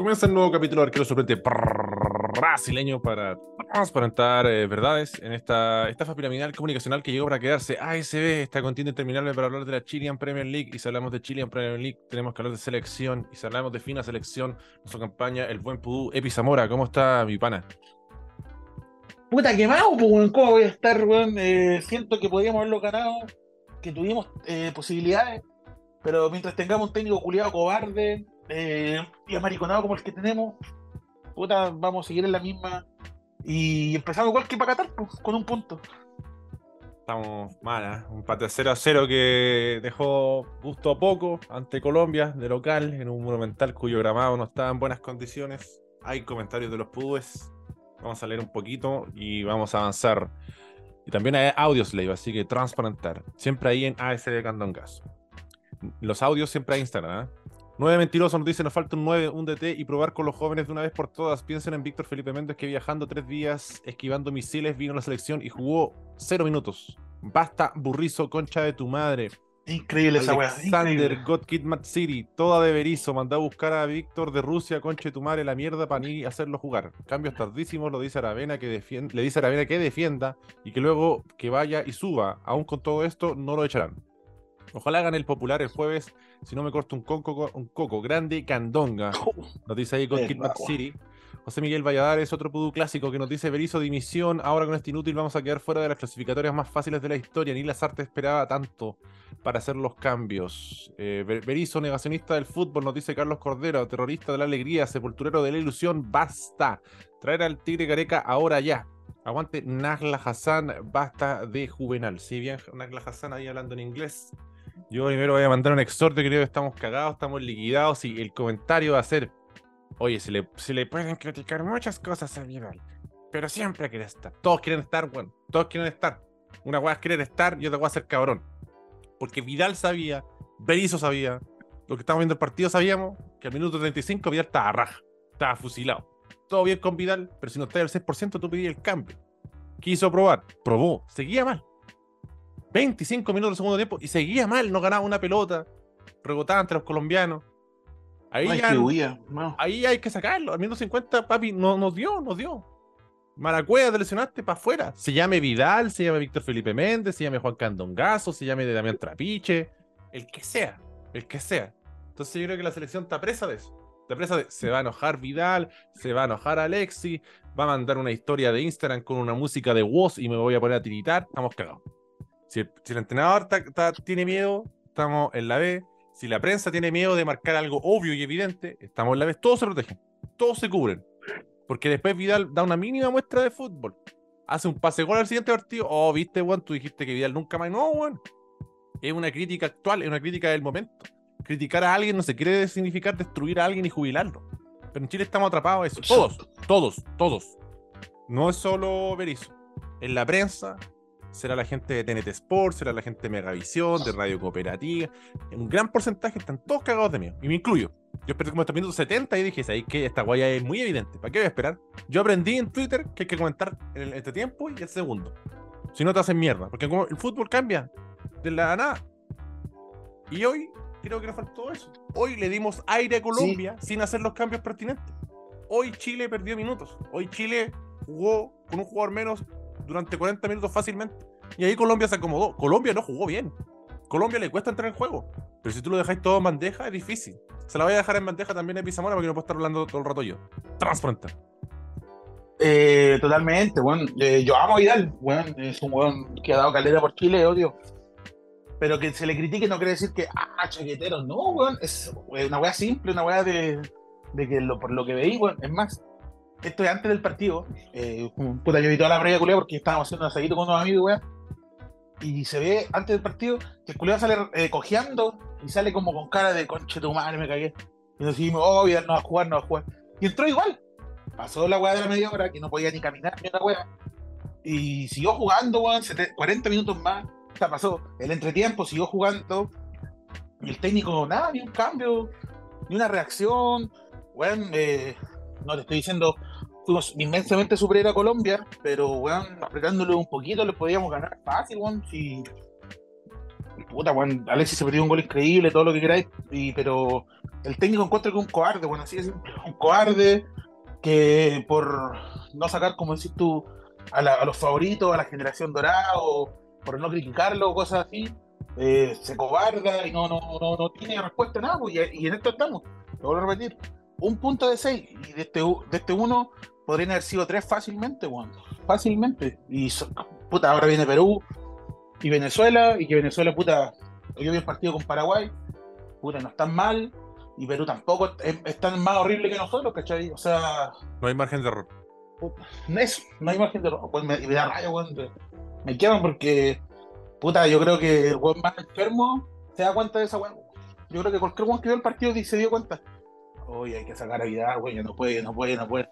Comienza el nuevo capítulo de Arquero Suplente brasileño para transparentar eh, verdades en esta estafa piramidal comunicacional que llegó para quedarse. ASB, esta contienda interminable para hablar de la Chilean Premier League. Y si hablamos de Chilean Premier League, tenemos que hablar de selección. Y si hablamos de fina selección, nos acompaña el buen Pudú Epi Zamora. ¿Cómo está mi pana? Puta quemado, pues, ¿cómo voy a estar, weón? Eh, siento que podíamos haberlo ganado, que tuvimos eh, posibilidades, pero mientras tengamos un técnico culiado cobarde eh, y amariconado como el que tenemos, puta, vamos a seguir en la misma. Y empezamos igual que para Qatar, pues, con un punto. Estamos mal, ¿eh? un empate 0 a 0 que dejó gusto a poco ante Colombia de local en un monumental cuyo gramado no estaba en buenas condiciones. Hay comentarios de los pudúes Vamos a leer un poquito y vamos a avanzar. Y también hay audios, Leiva, así que transparentar. Siempre ahí en ASD Candongas. Los audios siempre hay Instagram, ¿eh? Nueve mentirosos nos dicen, nos falta un 9, un DT y probar con los jóvenes de una vez por todas. Piensen en Víctor Felipe Méndez que viajando tres días, esquivando misiles, vino a la selección y jugó cero minutos. Basta, burrizo, concha de tu madre. Increíble esa weá. Alexander, God Kid Mad City, toda de Berizo, mandó a buscar a Víctor de Rusia, conche tu madre, la mierda para ni hacerlo jugar. Cambios tardísimos, lo dice Aravena que defiende, le dice a Aravena que defienda y que luego que vaya y suba. Aún con todo esto, no lo echarán. Ojalá hagan el popular el jueves, si no me corto un coco, un coco grande candonga. Nos dice ahí God Kid Mad City. José Miguel Valladares, otro pudú clásico que nos dice Berizo dimisión. Ahora con este inútil vamos a quedar fuera de las clasificatorias más fáciles de la historia. Ni las artes esperaba tanto para hacer los cambios. Eh, Berizo, negacionista del fútbol, nos dice Carlos Cordero, terrorista de la alegría, sepulturero de la ilusión. Basta. Traer al Tigre Careca ahora ya. Aguante Nagla Hassan, basta de Juvenal. Si bien Nagla Hassan ahí hablando en inglés, yo primero voy a mandar un exhorto, creo que estamos cagados, estamos liquidados y el comentario va a ser Oye, se le, se le pueden criticar muchas cosas a Vidal, pero siempre quiere estar. Todos quieren estar, bueno, todos quieren estar. Una weá es querer estar y otra weá es ser cabrón. Porque Vidal sabía, Berizzo sabía, lo que estábamos viendo el partido sabíamos que al minuto 35 Vidal estaba raja, estaba fusilado. Todo bien con Vidal, pero si no está al 6%, tú pedías el cambio. Quiso probar, probó, seguía mal. 25 minutos del segundo tiempo y seguía mal, no ganaba una pelota, rebotaba ante los colombianos. Ahí, ahí hay que sacarlo. Al minuto 50, papi, no, nos dio, nos dio. Maracuea, te lesionaste para afuera. Se llame Vidal, se llame Víctor Felipe Méndez, se llame Juan Candongazo, se llame Damián Trapiche, el que sea, el que sea. Entonces yo creo que la selección está presa de eso. Está presa de, se va a enojar Vidal, se va a enojar Alexi, va a mandar una historia de Instagram con una música de voz y me voy a poner a tiritar, estamos cagados. Si el, entrenador tiene miedo, estamos en la B. Si la prensa tiene miedo de marcar algo obvio y evidente, estamos en la vez, todos se protegen, todos se cubren. Porque después Vidal da una mínima muestra de fútbol. Hace un pase gol al siguiente partido. Oh, viste, Juan, tú dijiste que Vidal nunca más. No, Juan. Es una crítica actual, es una crítica del momento. Criticar a alguien no se quiere significar destruir a alguien y jubilarlo. Pero en Chile estamos atrapados a eso. Todos, todos, todos. No es solo Berizzo. En la prensa, será la gente de TNT Sports, será la gente de Megavisión, de Radio Cooperativa. En un gran porcentaje están todos cagados de miedo, y me incluyo. Yo esperé como hasta minuto 70 y dije, ahí que esta guaya es muy evidente. ¿Para qué voy a esperar? Yo aprendí en Twitter que hay que comentar en este tiempo y el segundo. Si no te hacen mierda. Porque como el fútbol cambia de la nada. Y hoy creo que nos faltó eso. Hoy le dimos aire a Colombia sin hacer los cambios pertinentes. Hoy Chile perdió minutos. Hoy Chile jugó con un jugador menos durante 40 minutos fácilmente. Y ahí Colombia se acomodó. Colombia no jugó bien. Colombia le cuesta entrar en juego. Pero si tú lo dejáis todo en bandeja, es difícil. Se la voy a dejar en bandeja también a Pizamora porque no puedo estar hablando todo el rato yo. Transparente. Eh, totalmente, bueno. Eh, yo amo a Vidal, bueno, es un weón que ha dado calera por Chile, odio. Pero que se le critique no quiere decir que, ah, chaquetero, no, weón. Es una weá simple, una weá de, de que por lo que veí, weón. Es más, esto es antes del partido. Eh, puta, yo vi toda la previa culea porque estábamos haciendo un asadito con unos amigos, weón. Y se ve antes del partido que el culeo sale eh, cojeando y sale como con cara de conche tu madre, me cagué. Y nos dijimos, oh, Vidal no va a jugar, no va a jugar. Y entró igual. Pasó la weá de la media hora que no podía ni caminar ni una weá. Y siguió jugando, weón, 40 minutos más. O sea, pasó el entretiempo, siguió jugando. Y el técnico, nada, ni un cambio, ni una reacción. Weón, eh, no te estoy diciendo fuimos inmensamente superior a Colombia, pero weón, apretándole un poquito le podíamos ganar fácil, weón. Puta, weón, Alexis se perdió un gol increíble, todo lo que queráis, y, pero el técnico encuentra que un cobarde, bueno, así es, un cobarde que por no sacar, como decís tú, a, los favoritos, a la generación dorada, o por no criticarlo, cosas así, eh, se cobarda y no, no, no, tiene respuesta a nada, pues, y, en esto estamos. Lo vuelvo a repetir. Un punto de seis, y de este, de este uno podrían haber sido tres fácilmente, bueno, fácilmente. Y puta, ahora viene Perú y Venezuela, y que Venezuela, puta, yo vi el partido con Paraguay, puta, no están mal, y Perú tampoco es, tan más horrible que nosotros, ¿cachai? O sea. No hay margen de error. Eso, no hay margen de error. Pues me, me da rayo, weón. Me queman porque, puta, yo creo que el weón más enfermo se da cuenta de esa weón. Yo creo que cualquier weón que vio el partido se dio cuenta. Oye, hay que sacar a Vidal, weón, no puede, no puede, no puede.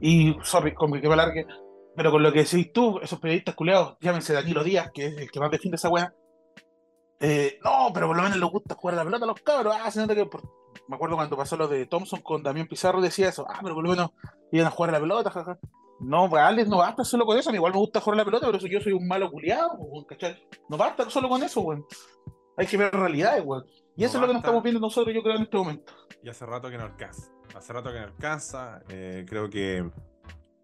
Y, sorry, con que me largue, pero con lo que decís tú, esos periodistas culeados, llámense Danilo Díaz, que es el que más defiende esa weá. Eh, no, pero por lo menos les gusta jugar la pelota a los cabros. Ah, se nota que me acuerdo cuando pasó lo de Thompson con Damián Pizarro, decía eso, ah, pero por lo menos iban a jugar a la pelota, jaja. No, vale, no basta solo con eso, a mí igual me gusta jugar a la pelota, pero eso yo soy un malo culiado, ¿cachai? No basta solo con eso, güey. Hay que ver realidades, güey. Y eso es lo que nos estamos viendo nosotros, yo creo, en este momento. Y hace rato que no alcanza. Hace rato que no alcanza. Eh, creo que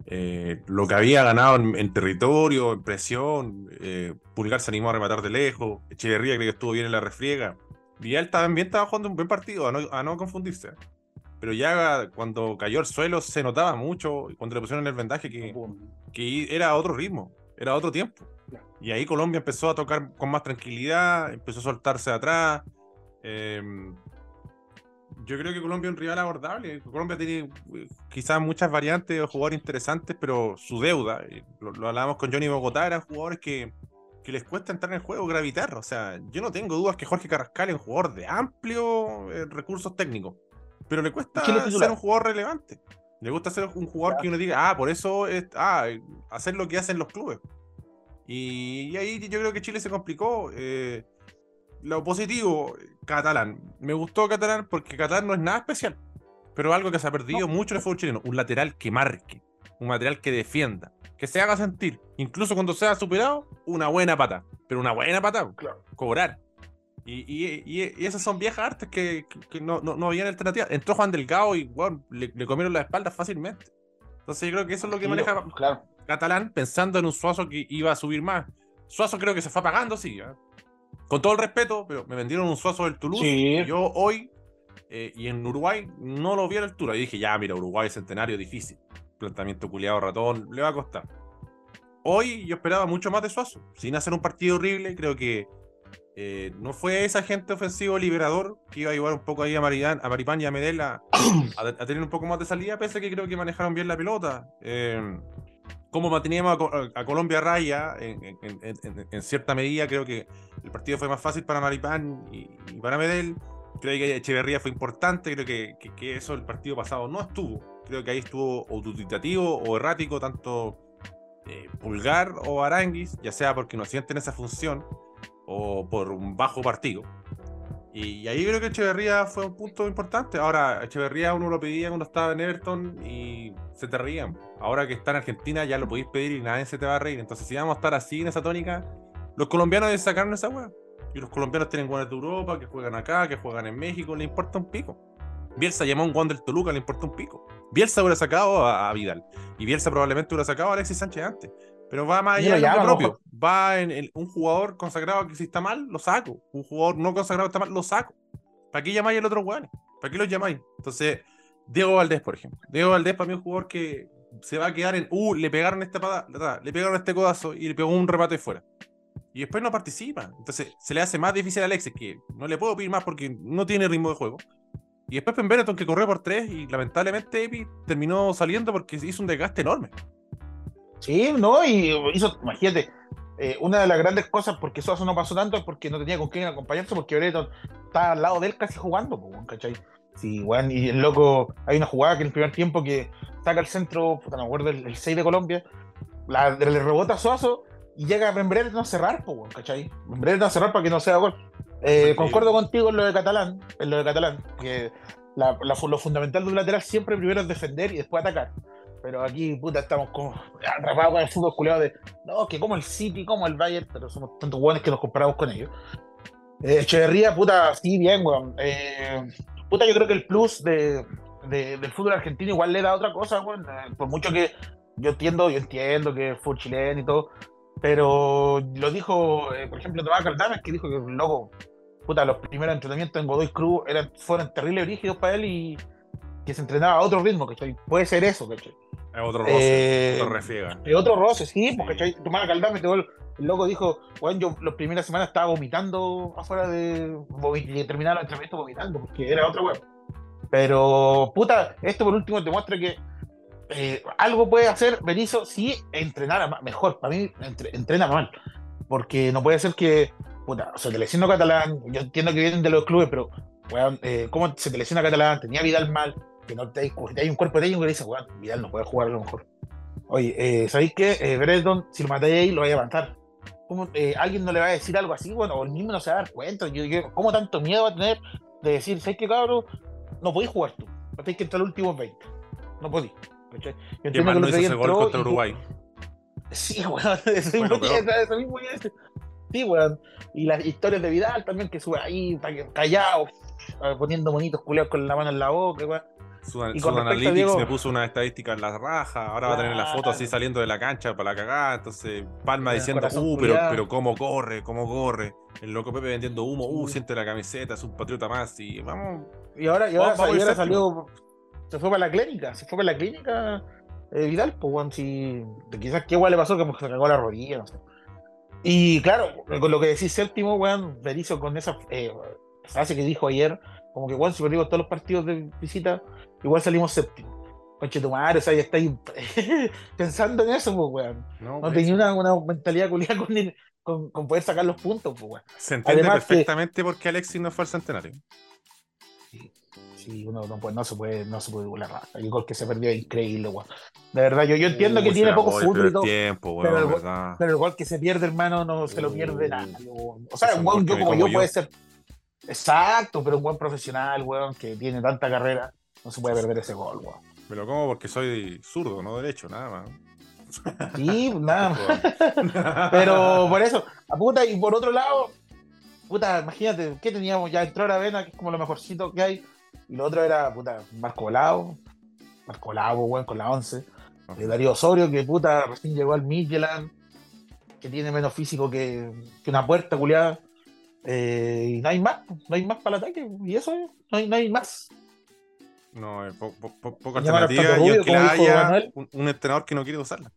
eh, lo que había ganado en, territorio, en presión, eh, Pulgar se animó a rematar de lejos, Echeverría creo que estuvo bien en la refriega. Vidal también estaba jugando un buen partido, a no, confundirse. Pero ya cuando cayó al suelo se notaba mucho, cuando le pusieron el vendaje, que, que era otro ritmo, era otro tiempo. Y ahí Colombia empezó a tocar con más tranquilidad, empezó a soltarse atrás. Em, yo creo que Colombia es un rival abordable. Colombia tiene eh, quizás muchas variantes de jugadores interesantes, pero su deuda, lo, lo hablábamos con Johnny Bogotá, eran jugadores que que les cuesta entrar en el juego, gravitar. O sea, yo no tengo dudas que Jorge Carrascal es un jugador de amplio eh, recursos técnicos, pero le cuesta ser un jugador relevante. Le gusta ser un jugador que uno diga, ah, por eso es, ah, hacer lo que hacen los clubes. Y, ahí yo creo que Chile se complicó. Eh, lo positivo, Catalán. Me gustó Catalán porque Catalán no es nada especial, pero algo que se ha perdido mucho en el fútbol chileno. Un lateral que marque, un lateral que defienda que se haga sentir, incluso cuando sea superado, una buena pata. Pero una buena pata, cobrar. Y, esas son viejas artes que, no, no, habían alternativa. Entró Juan Delgado y le, comieron la espalda fácilmente. Entonces yo creo que eso es lo que maneja Catalán, pensando en un Suazo que iba a subir más. Suazo creo que se fue apagando, sí. ¿eh? Con todo el respeto, pero me vendieron un Suazo del Toulouse. yo hoy eh, y en Uruguay no lo vi a la altura. Y dije, ya, mira, Uruguay centenario difícil planteamiento culiado ratón, le va a costar. Hoy yo esperaba mucho más de Suazo, sin hacer un partido horrible, creo que eh, no fue ese agente ofensivo liberador que iba a llevar un poco ahí a, Maridán, a Maripán y a Medela a, tener un poco más de salida, pese a que creo que manejaron bien la pelota. Eh, como manteníamos a, Colombia raya, en, cierta medida, creo que el partido fue más fácil para Maripán y, para Medel. Creo que Echeverría fue importante, creo que, eso el partido pasado no estuvo creo que ahí estuvo o o errático, tanto eh, Pulgar o Aranguis, ya sea porque no sienten esa función o por un bajo partido. Y, ahí creo que Echeverría fue un punto importante. Ahora, Echeverría uno lo pedía cuando estaba en Everton y se te reían. Ahora que está en Argentina ya lo podéis pedir y nadie se te va a reír. Entonces, si vamos a estar así en esa tónica, los colombianos sacaron esa weá. Y los colombianos tienen jugadores de Europa, que juegan acá, que juegan en México, le importa un pico. Bielsa llamó a un Juan del Toluca, le importa un pico. Bielsa hubiera sacado a, Vidal. Y Bielsa probablemente hubiera sacado a Alexis Sánchez antes. Pero va más allá de lo propio. Va en, un jugador consagrado que si está mal, lo saco. Un jugador no consagrado que está mal, lo saco. ¿Para qué llamáis al otro weón? ¿Para qué lo llamáis? Entonces, Diego Valdés, por ejemplo. Diego Valdés para mí es un jugador que se va a quedar en, uh, le pegaron esta patada, le pegaron este codazo y le pegó un remate fuera. Y después no participa. Entonces se le hace más difícil a Alexis, que no le puedo pedir más porque no tiene ritmo de juego. Y después Ben Benetton que corrió por tres y lamentablemente Epi terminó saliendo porque hizo un desgaste enorme. Sí, no, y hizo, imagínate, eh, una de las grandes cosas porque eso no pasó tanto es porque no tenía con quién acompañarse, porque Benetton estaba al lado de él casi jugando, ¿cachai? Sí, bueno, y el loco, hay una jugada que en el primer tiempo que saca el centro, puta, no me acuerdo, el, 6 de Colombia, la, le rebota a Suazo y llega a Benbreton a cerrar, ¿cachai? Benbreton a cerrar para que no sea gol. Eh, concuerdo contigo en lo de Catalán, en lo de Catalán, que lo fundamental de un lateral siempre primero es defender y después atacar. Pero aquí, puta, estamos como atrapados con el fútbol culeado de, no, que como el City, como el Bayern, pero somos tantos buenos que nos comparamos con ellos. Eh, Echeverría, puta, sí, bien, weón. Eh, puta, yo creo que el plus de, del fútbol argentino igual le da otra cosa, bueno, eh, por mucho que yo entiendo, yo entiendo que fútbol chileno y todo, pero lo dijo, eh, por ejemplo, Tomás Caldames, que dijo que loco, puta, los primeros entrenamientos en Godoy Cruz eran, fueron terribles rígidos para él y que se entrenaba a otro ritmo, ¿cachai? Puede ser eso, ¿cachai? Es otro roce, Eh, otro refiega. Es otro roce, sí, porque ¿cachai? Tomás Caldames, todo el, el loco dijo, bueno, yo las primeras semanas estaba vomitando afuera de. y terminaba el entrenamiento vomitando, porque era otra weón. Pero, puta, esto por último te muestra que eh, algo puede hacer Berizzo si entrenara mejor. Para mí, entre- entrena mal. Porque no puede ser que, puta, o sea, te lesiona Catalán. Yo entiendo que vienen de los clubes, pero, weón, eh, ¿cómo se te lesiona Catalán? Tenía Vidal mal. Que no te, hay un cuerpo técnico que le dice, weón, Vidal no puede jugar a lo mejor. Oye, eh, ¿sabéis qué? Eh, Brereton, si lo matáis ahí, lo vais a levantar. ¿Cómo, eh, ¿Alguien no le va a decir algo así? Bueno, o el mismo no se va a dar cuenta. Yo, yo- ¿Cómo tanto miedo va a tener de decir, ¿sabes qué, cabrón? No podéis jugar tú. Tenéis que entrar los últimos 20. No podéis. Yo Qué entiendo que no hizo ese gol contra y- Uruguay. Sí, weón, eso Bueno, mismo, eso. Sí, weón. Y las historias de Vidal también, que sube ahí, callado, poniendo monitos culeados con la mano en la boca, weón. Su, Y con Analytics Diego- me puso una estadística en la raja. Ahora va a tener la foto así saliendo de la cancha para la cagada. Entonces, Palma diciendo, uh, pero, pero cómo corre, cómo corre. El loco Pepe vendiendo humo, uh, siente la camiseta, es un patriota más. Y vamos, Y ahora, y ahora, Vamos y salió, se fue para la clínica, se fue para la clínica eh, Vidal, pues, weón, si, quizás qué igual le pasó, que se cagó la rodilla, no sé. Y claro, con lo que decís séptimo, weón, Berizzo con esa eh, frase que dijo ayer, como que, weón, si perdimos todos los partidos de visita, igual salimos séptimo. Conche tu madre, o sea, ya estáis pensando en eso, pues, weón. no, No pues, tenía una, una mentalidad culiada con, el- con, con poder sacar los puntos, pues, weón. Se entiende además que- perfectamente por qué Alexis no fue al centenario. Sí, uno no, puede, no se puede, no se puede burlar. El gol que se perdió es increíble, weón. De verdad, yo, yo entiendo que Uh, tiene se poco el fútbol y todo, tiempo, pero weón, el gol- verdad. pero el gol que se pierde, hermano, no se lo pierde weón. O sea, un gol que yo como como yo yo. puede ser. Exacto, pero un buen profesional, weón, que tiene tanta carrera, no se puede perder ese gol, weón. Me lo como porque soy zurdo, no derecho, nada más. Sí, nada más. Pero por eso, a puta, y por otro lado, puta, imagínate, ¿qué teníamos? Ya entró Aravena, que es como lo mejorcito que hay, y lo otro era, puta, Marco Volado, Marco weón, con la 11, eh, Darío Osorio, que puta, recién llegó al Midland, que tiene menos físico que, que una puerta culiada, eh, y no hay más, no hay más para el ataque, y eso, no hay, no hay más. No, eh, po- po- po- poca alternativa y aunque la haya, un, un entrenador que no quiere usarla.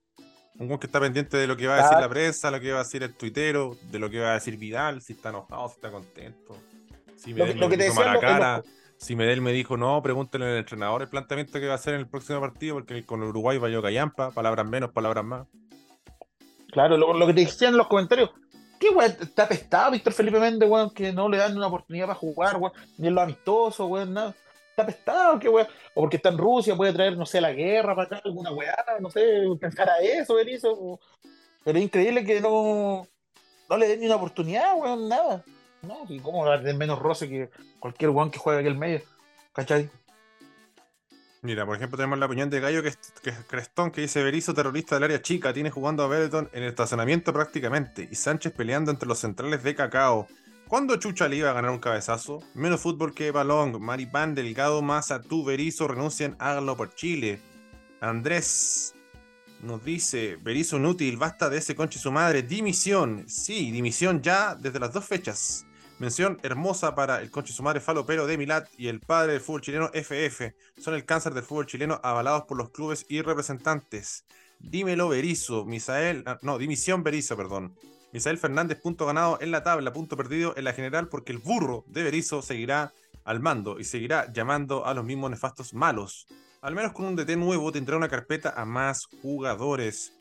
Un que está pendiente de lo que va a decir la prensa, lo que va a decir el tuitero, de lo que va a decir Vidal, si está enojado, si está contento. Si Lo que- Medel lo me que te lo- lo- cara, si Medel me dijo no, pregúntenle al entrenador el planteamiento que va a hacer en el próximo partido, porque con Uruguay va yo callampa, palabras menos, palabras más. Claro, lo, lo que te decían en los comentarios. ¿Qué weón? Está apestado Víctor Felipe Méndez, weón, que no le dan una oportunidad para jugar, weón, ni en lo amistoso, weón, nada. Está apestado, qué weón. O porque está en Rusia, puede traer, no sé, la guerra para acá, alguna weá, no sé, pensar a eso, o- Pero es increíble que no, no le den ni una oportunidad, weón, nada. No, y cómo tener menos roce que cualquier weón que juegue aquí el medio. ¿Cachai? Mira, por ejemplo, tenemos la opinión de Gallo que es, que es Crestón, que dice Berizzo, terrorista del área chica, tiene jugando a Benetton en el estacionamiento prácticamente, y Sánchez peleando entre los centrales de Cacao. ¿Cuándo Chucha le iba a ganar un cabezazo? Menos fútbol que Balón, Maripán, Delgado, Maza, tú, Berizzo, renuncian, háganlo por Chile. Andrés nos dice, Berizzo inútil, basta de ese conche su madre, dimisión. Sí, dimisión ya desde las dos fechas. Mención hermosa para el conche su madre falopero de Milat y el padre del fútbol chileno FF. Son el cáncer del fútbol chileno avalados por los clubes y representantes. Dímelo Berizzo, Misael, ah, no, dimisión Berizzo, perdón. Misael Fernández, punto ganado en la tabla, punto perdido en la general, porque el burro de Berizzo seguirá al mando y seguirá llamando a los mismos nefastos malos. Al menos con un DT nuevo tendrá una carpeta a más jugadores.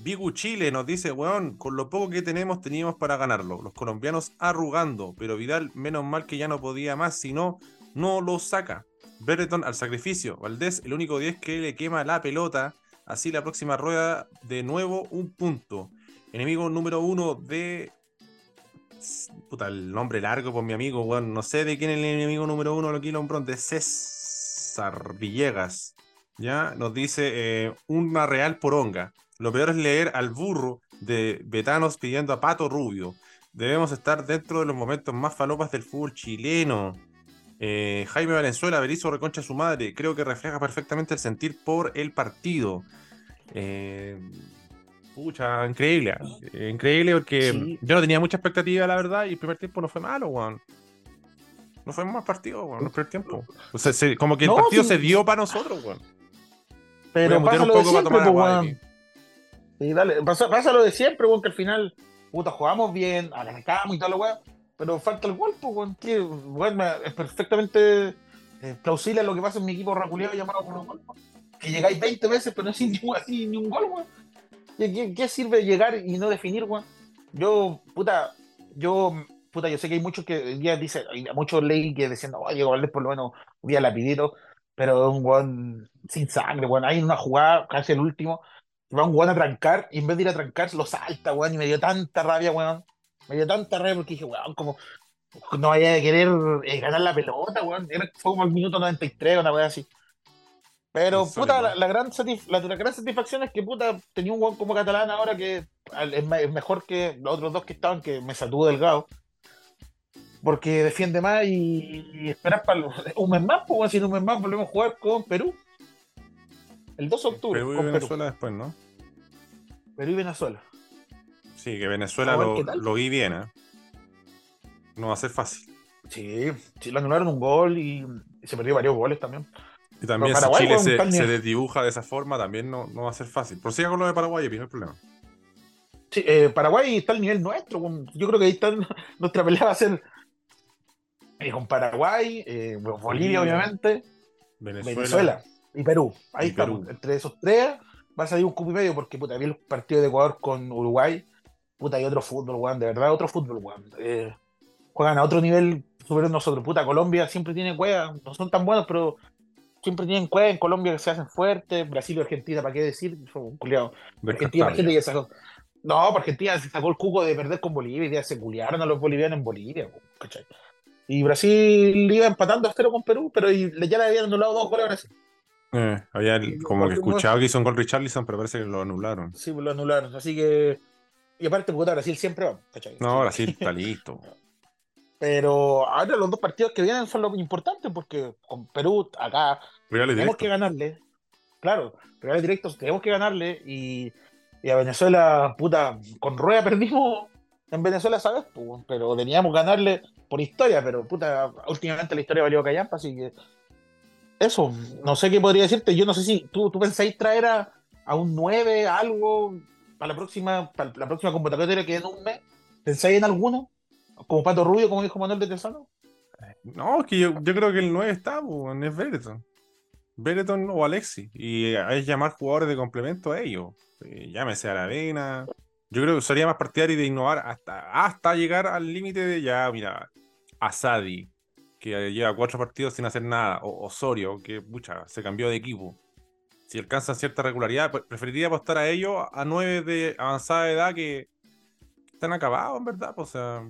Bigu Chile nos dice, weón, con lo poco que tenemos teníamos para ganarlo. Los colombianos arrugando, pero Vidal menos mal que ya no podía más, si no, no lo saca. Berreton al sacrificio. Valdés, el único 10 que le quema la pelota. Así la próxima rueda, de nuevo un punto. Enemigo número uno de. Puta, el nombre largo por mi amigo, weón. No sé de quién es el enemigo número uno Kilo Bron, de César Villegas. Ya nos dice eh, una real poronga. Lo peor es leer al burro de Betanos pidiendo a Pato Rubio. Debemos estar dentro de los momentos más falopas del fútbol chileno. Eh, Jaime Valenzuela, Berizzo reconcha a su madre. Creo que refleja perfectamente el sentir por el partido. Eh, pucha, increíble. ¿eh? Increíble porque Sí. yo no tenía mucha expectativa, la verdad, y el primer tiempo no fue malo, weón. No fue mal partido, weón, el primer tiempo. O sea, se- como que el No, partido sí. se dio para nosotros, weón. Pero pasa un lo de poco para siempre, tomar pues, agua. Sí, dale. Pasa, pasa lo de siempre, weón, que al final, puta, jugamos bien, arrancamos y lo weón, pero falta el gol, pues, weón, que, weón, es perfectamente eh, plausible lo que pasa en mi equipo raculeado llamado Colo Colo, weón. Que llegáis 20 veces, pero no sin ni, así, ni un gol, weón. ¿Qué, qué, qué sirve llegar y no definir, weón? Yo, puta, yo, puta, yo sé que hay muchos que hoy día dicen, hay muchos leí que no, Diego Valdés por lo menos un día lapidito, pero un weón sin sangre, weón. Hay una jugada, casi el último, va un weón a trancar y en vez de ir a trancar lo salta, weón, y me dio tanta rabia, weón. Me dio tanta rabia porque dije, weón, como no vaya a querer eh, ganar la pelota, weón. Era, fue como el minuto 93, una weá así. Pero, puta, la, la gran satisf- la, la gran satisfacción es que, puta, tenía un weón como catalán ahora que al- es, mejor que los otros dos que estaban, que me satuvo delgado. Porque defiende más y, y esperar para un mes más, pues, si en un mes más volvemos a jugar con Perú. El 2 de octubre, Perú y con Perú. Venezuela después, ¿no? Perú y Venezuela. Sí, que Venezuela lo, lo vi bien, ¿eh? No va a ser fácil. Sí, sí, le anularon un gol y, se perdió varios goles también. Y también si Chile se, se desdibuja de esa forma, también no, no va a ser fácil. Prosiga con lo de Paraguay, no hay problema. Sí, eh, Paraguay está al nivel nuestro. Yo creo que ahí está nuestra pelea va a ser eh, con Paraguay, eh, Bolivia, Bolivia, obviamente, Venezuela. Venezuela y Perú. Ahí Y estamos. Perú. Entre esos tres va a salir un cupo y medio porque puta, vi el partido de Ecuador con Uruguay. Puta, hay otro fútbol, weón. De verdad, otro fútbol, weón. Eh, juegan a otro nivel superior a nosotros. Puta, Colombia siempre tiene cueva. No son tan buenos, pero siempre tienen cueva. En Colombia que se hacen fuertes. Brasil y Argentina, ¿para qué decir? Son un culiado. Argentina, que sacó. No, porque Argentina se sacó el cuco de perder con Bolivia y ya se culiaron a los bolivianos en Bolivia, ¿cachai? Y Brasil iba empatando a cero con Perú, pero ya le habían anulado dos goles a Brasil. Eh, había como que escuchado que hizo un gol Richarlison, pero parece que lo anularon. Sí, lo anularon. Así que. Y aparte, puta, Brasil siempre va, ¿cachai? No, Brasil está listo. Pero ahora los dos partidos que vienen son los importantes porque con Perú, acá, tenemos directos. que ganarle. Claro, rivales directos tenemos que ganarle y, y a Venezuela, puta, con rueda perdimos en Venezuela, ¿sabes? Pues, pero teníamos que ganarle por historia, pero puta, últimamente la historia valió callampa, así que eso, no sé qué podría decirte. Yo no sé si tú, tú pensáis traer a, a un 9, algo, para la próxima, para la próxima convocatoria que en un mes. ¿Pensáis en alguno? Como Pato Rubio, como dijo Manuel de Tesano. No, es que yo, yo creo que el 9 está, pues, es Bereton. Bereton o Alexi. Y es llamar jugadores de complemento a ellos. Eh, llámese a la Arena. Yo creo que sería más partidario de innovar hasta, hasta llegar al límite de ya, mira, Asadi, que lleva cuatro partidos sin hacer nada, o Osorio, que pucha, se cambió de equipo. Si alcanzan cierta regularidad, pre- preferiría apostar a ellos a nueve de avanzada edad que están acabados, en verdad. pues, o sea,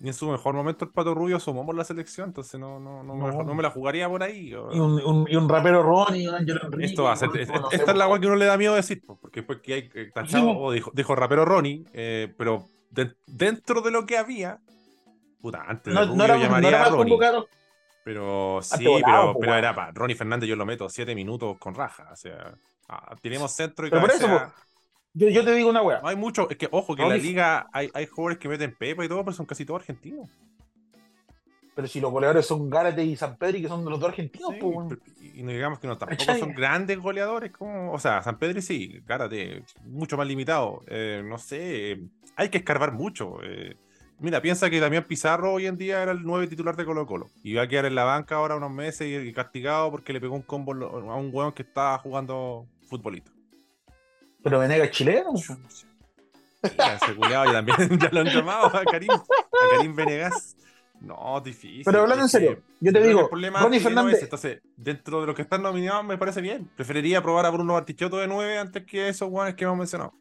y en su mejor momento el Pato Rubio sumamos la selección, entonces no, no, no, Me, No. me la jugaría por ahí. o- Y un, un- y un rapero Ronnie, esto va a ser. es- esta es la pues, agua que uno le da miedo decir, pues, porque después que hay eh, tachado, Sí. dijo, dijo rapero Ronnie, eh, pero de- dentro de lo que había, puta, antes de No, Rubio no era, no llamaría era a Ronnie. Pero sí, volado, pero, po, pero era para Ronnie Fernández, yo lo meto siete minutos con raja. O sea, ah, tiremos centro y Pero por eso, cabecea. Yo, yo te digo una wea. No hay mucho, es que ojo, que en la liga hay, hay jugadores que meten pepa y todo, pero son casi todos argentinos. Pero si los goleadores son Gárate y San Pedro, que son los dos argentinos, Sí, pues, y no digamos que no, tampoco ¿Cachai? son grandes goleadores, como, o sea, San Pedro sí, Gárate, mucho más limitado. Eh, no sé, eh, hay que escarbar mucho. eh. Mira, piensa que Damián Pizarro hoy en día era el nueve titular de Colo Colo y va a quedar en la banca ahora unos meses y, castigado porque le pegó un combo a un weón que estaba jugando futbolito. Pero Venegas chileno. Ya, ese culiao, ya también ya lo han llamado a Karim, a Karim Venegas. No, difícil. Pero hablando en serio, yo te digo, Ronnie Fernández- es, entonces, dentro de los que están nominados me parece bien. Preferiría probar a Bruno Bartichotto de 9 antes que esos guanes que hemos mencionado.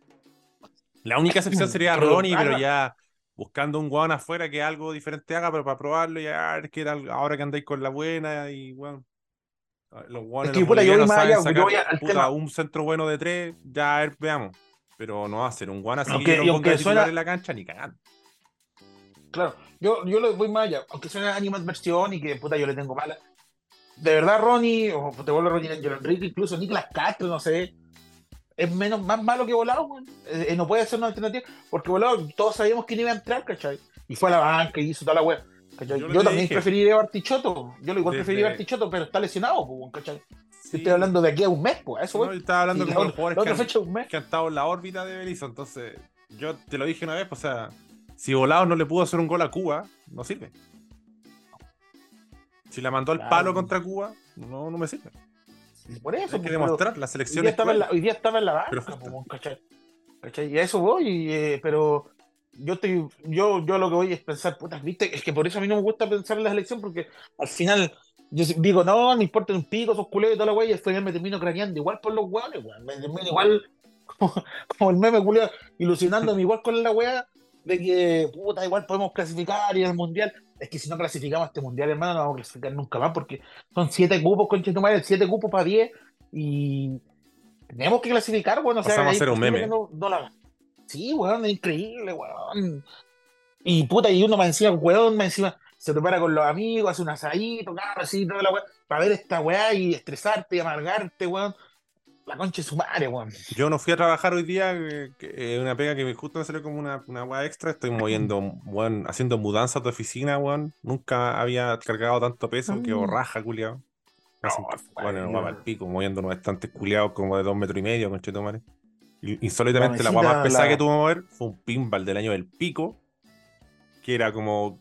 La única excepción sería Pero, Ronnie, pero haga- ya buscando un guan afuera que algo diferente haga, pero para probarlo ya es que era ahora que andáis con la buena y bueno. Los guanes Es que, los yo más saben yo sacar, puta, tema. un centro bueno de tres, ya a ver, veamos. Pero no va a ser un guan así Aunque- que yo y aunque ponga suena- en la cancha ni cagando. claro. Yo, yo lo voy más allá, aunque sea una animadversión y que puta yo le tengo mala. De verdad, Ronnie, o te vuelvo a Ronnie Angelo Enrique, incluso Nicolás Castro, no sé, es menos más malo que volado. Eh, eh, no puede ser una alternativa, porque volado todos sabíamos quién iba a entrar, ¿cachai? Y fue a la banca y hizo toda la web. Yo, yo también dije. preferiría a Bartichotto. Yo lo igual Desde... preferiría a Bartichotto, pero está lesionado, ¿cachai? Sí. Estoy hablando de aquí a un mes, pues. Eso, no, estaba hablando con los jugadores que han, que han, estado en la órbita de Berizzo. Entonces, yo te lo dije una vez, pues, o sea, si Volado no le pudo hacer un gol a Cuba, no sirve. Si la mandó al claro. palo contra Cuba, no, no me sirve. Por eso. Hay que demostrar, la selección. Hoy día, estaba en la, hoy día estaba en la banca, pues, ¿cachai? ¿cachai? Y a eso voy, eh, pero yo estoy, yo, yo lo que voy es pensar, putas, viste, es que por eso a mí no me gusta pensar en la selección, porque al final yo digo, no, me importa un pico, esos culeros y toda la wey, y después me termino craneando igual por los weones, weón. Me termino igual como, como el meme culeo, ilusionándome igual con la wea de que, puta, igual podemos clasificar y el mundial. Es que si no clasificamos este mundial, hermano, no vamos a clasificar nunca más, porque son siete cupos, con madre, siete cupos para diez, y tenemos que clasificar, bueno, o sea, Pasamos a hacer un meme. No, no la... Sí, weón, es increíble, weón. Y puta, y uno más encima, weón, más encima se prepara con los amigos, hace un asadito, claro, así, toda la weá, para ver esta weá y estresarte y amargarte, weón. La concha de su madre, weón. Yo no fui a trabajar hoy día, eh, que, una pega que justo me salió como una, una weá extra. Estoy moviendo, weón, haciendo mudanzas de oficina, weón. Nunca había cargado tanto peso, mm. que borraja, culiado. No, bueno, no, al pico, moviendo unos estantes culiados como de dos metros y medio, con madre. Insólitamente, la, la weá más pesada la... que tuvo que mover fue un pinball del año del pico, que era como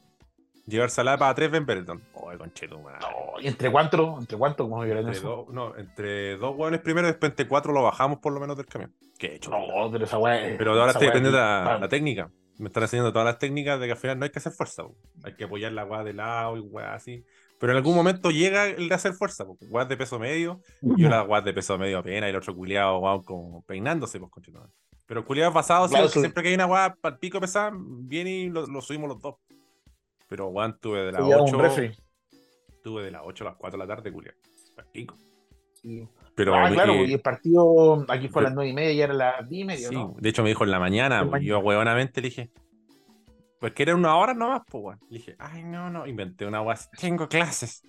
Llevar salada para tres Ben Bereton. Oh, concheto, No, ¿y entre cuánto? ¿Entre cuánto? ¿Cómo entre eso? Do, no, entre dos hueones primero, después entre cuatro lo bajamos por lo menos del camión. ¿Qué he hecho? No, pero esa hueá. Pero ahora estoy aprendiendo la, la, técnica. Me están enseñando todas las técnicas de que al final no hay que hacer fuerza. Bro. Hay que apoyar la hueá de lado y hueá así. Pero en algún momento llega el de hacer fuerza, porque guas de peso medio, y yo la guas de peso medio apenas, y el otro culiado, guau, como peinándose, pues conchito. Pero culiado pasado, claro, siempre, siempre que hay una guada para el pico pesada, viene y lo, lo subimos los dos. Pero, Juan, tuve de las 8. Tuve de las 8 a las 4 de la tarde, Julián. Pico. Sí. Pero, ah, claro, eh, y el partido aquí fue a las 9 y media y era las 10 y media. Sí, ¿no? de hecho me dijo en la mañana, pues, yo huevonamente le dije, pues que era una hora nomás, pues, weón. Le dije, ay, no, no, inventé una weá, tengo clases.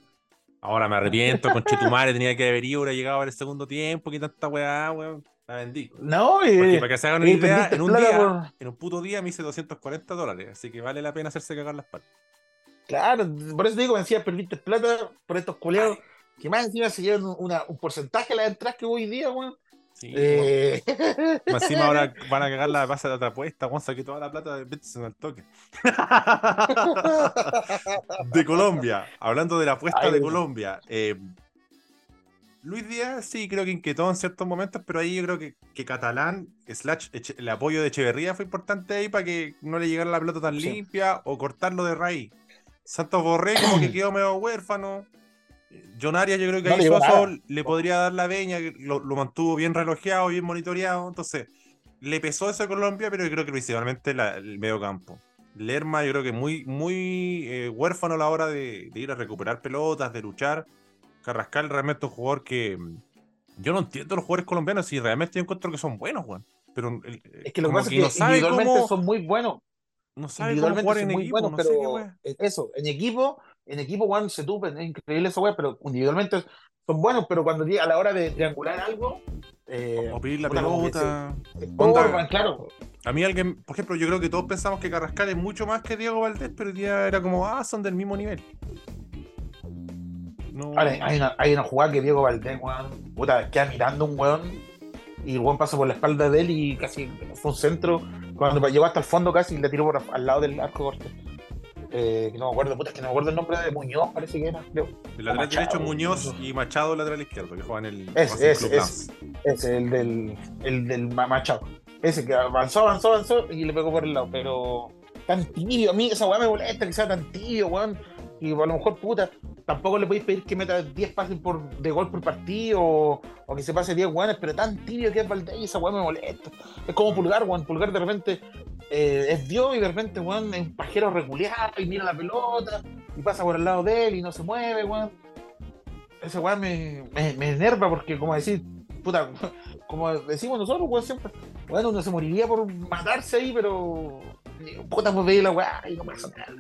Ahora me arrepiento, con Chetumare tenía que haber ido, hubiera llegado el segundo tiempo, que tanta weá, weón. La vendí. No, Porque para que se hagan una idea, en un día, por... en un puto día me hice 240 dólares, así que vale la pena hacerse cagar las patas. Claro, por eso digo, me decía, perdiste plata por estos culeados, que más encima se llevan una, un porcentaje de las entradas que hoy día, weón. Sí, eh... Más encima ahora van a cagar la base de otra apuesta, Juan, saqué toda la plata de Betson al toque. de Colombia, hablando de la apuesta Ay, de Colombia. Eh, Luis Díaz sí creo que inquietó en ciertos momentos, pero ahí yo creo que, que Catalán, slash, el apoyo de Echeverría fue importante ahí para que no le llegara la pelota tan sí. limpia o cortarlo de raíz. Santos Borré como que quedó medio huérfano. John Arias yo creo que no ahí Soso le podría dar la veña, lo, lo, mantuvo bien relojeado, bien monitoreado, entonces le pesó eso a Colombia, pero yo creo que principalmente la, el medio campo. Lerma yo creo que muy, muy eh, huérfano a la hora de, de ir a recuperar pelotas, de luchar Carrascal realmente es un jugador que. Mm, yo no entiendo los jugadores colombianos si realmente yo encuentro que son buenos, Juan. Pero es que lo que pasa es que individualmente cómo, son muy buenos. No sabe cómo jugar en equipo, buenos, no pero sé qué Eso, en equipo, en equipo, Juan, se tupe, es increíble esa weá, pero individualmente son buenos, pero cuando a la hora de triangular algo. Eh, o pedir la pelota. Onda, claro. A mí alguien, por ejemplo, yo creo que todos pensamos que Carrascal es mucho más que Diego Valdés, pero el día era como, ah, son del mismo nivel. No. Ahora, hay, una, hay una jugada que Diego Valdés, weón, puta, queda mirando un weón y weón pasa por la espalda de él y casi fue un centro. Cuando llegó hasta el fondo casi le tiró por al lado del arco corto. Eh, que no me acuerdo, puta, es que no me acuerdo el nombre de Muñoz, parece que era, creo. El lateral Machado, derecho Muñoz y Machado lateral izquierdo, que juegan en el ese, ese, ese, ese, el del, el del Machado. Ese que avanzó, avanzó, avanzó y le pegó por el lado, pero tan tibio, a mí esa weá me molesta que sea tan tibio, weón. Y a lo mejor, puta, tampoco le podéis pedir que meta 10 pases por, de gol por partido o, que se pase 10 weones, pero tan tibio que es Valdés y esa weón me molesta. Es como Pulgar, weón. Pulgar de repente eh, es Dios y de repente, weón, es un pajero reculeado y mira la pelota y pasa por el lado de él y no se mueve, weón. Ese weón me, me, me enerva porque, como decir, puta, como decimos nosotros, weón, siempre, bueno, uno se moriría por matarse ahí, pero puta, pues veía la weá y no pasa nada.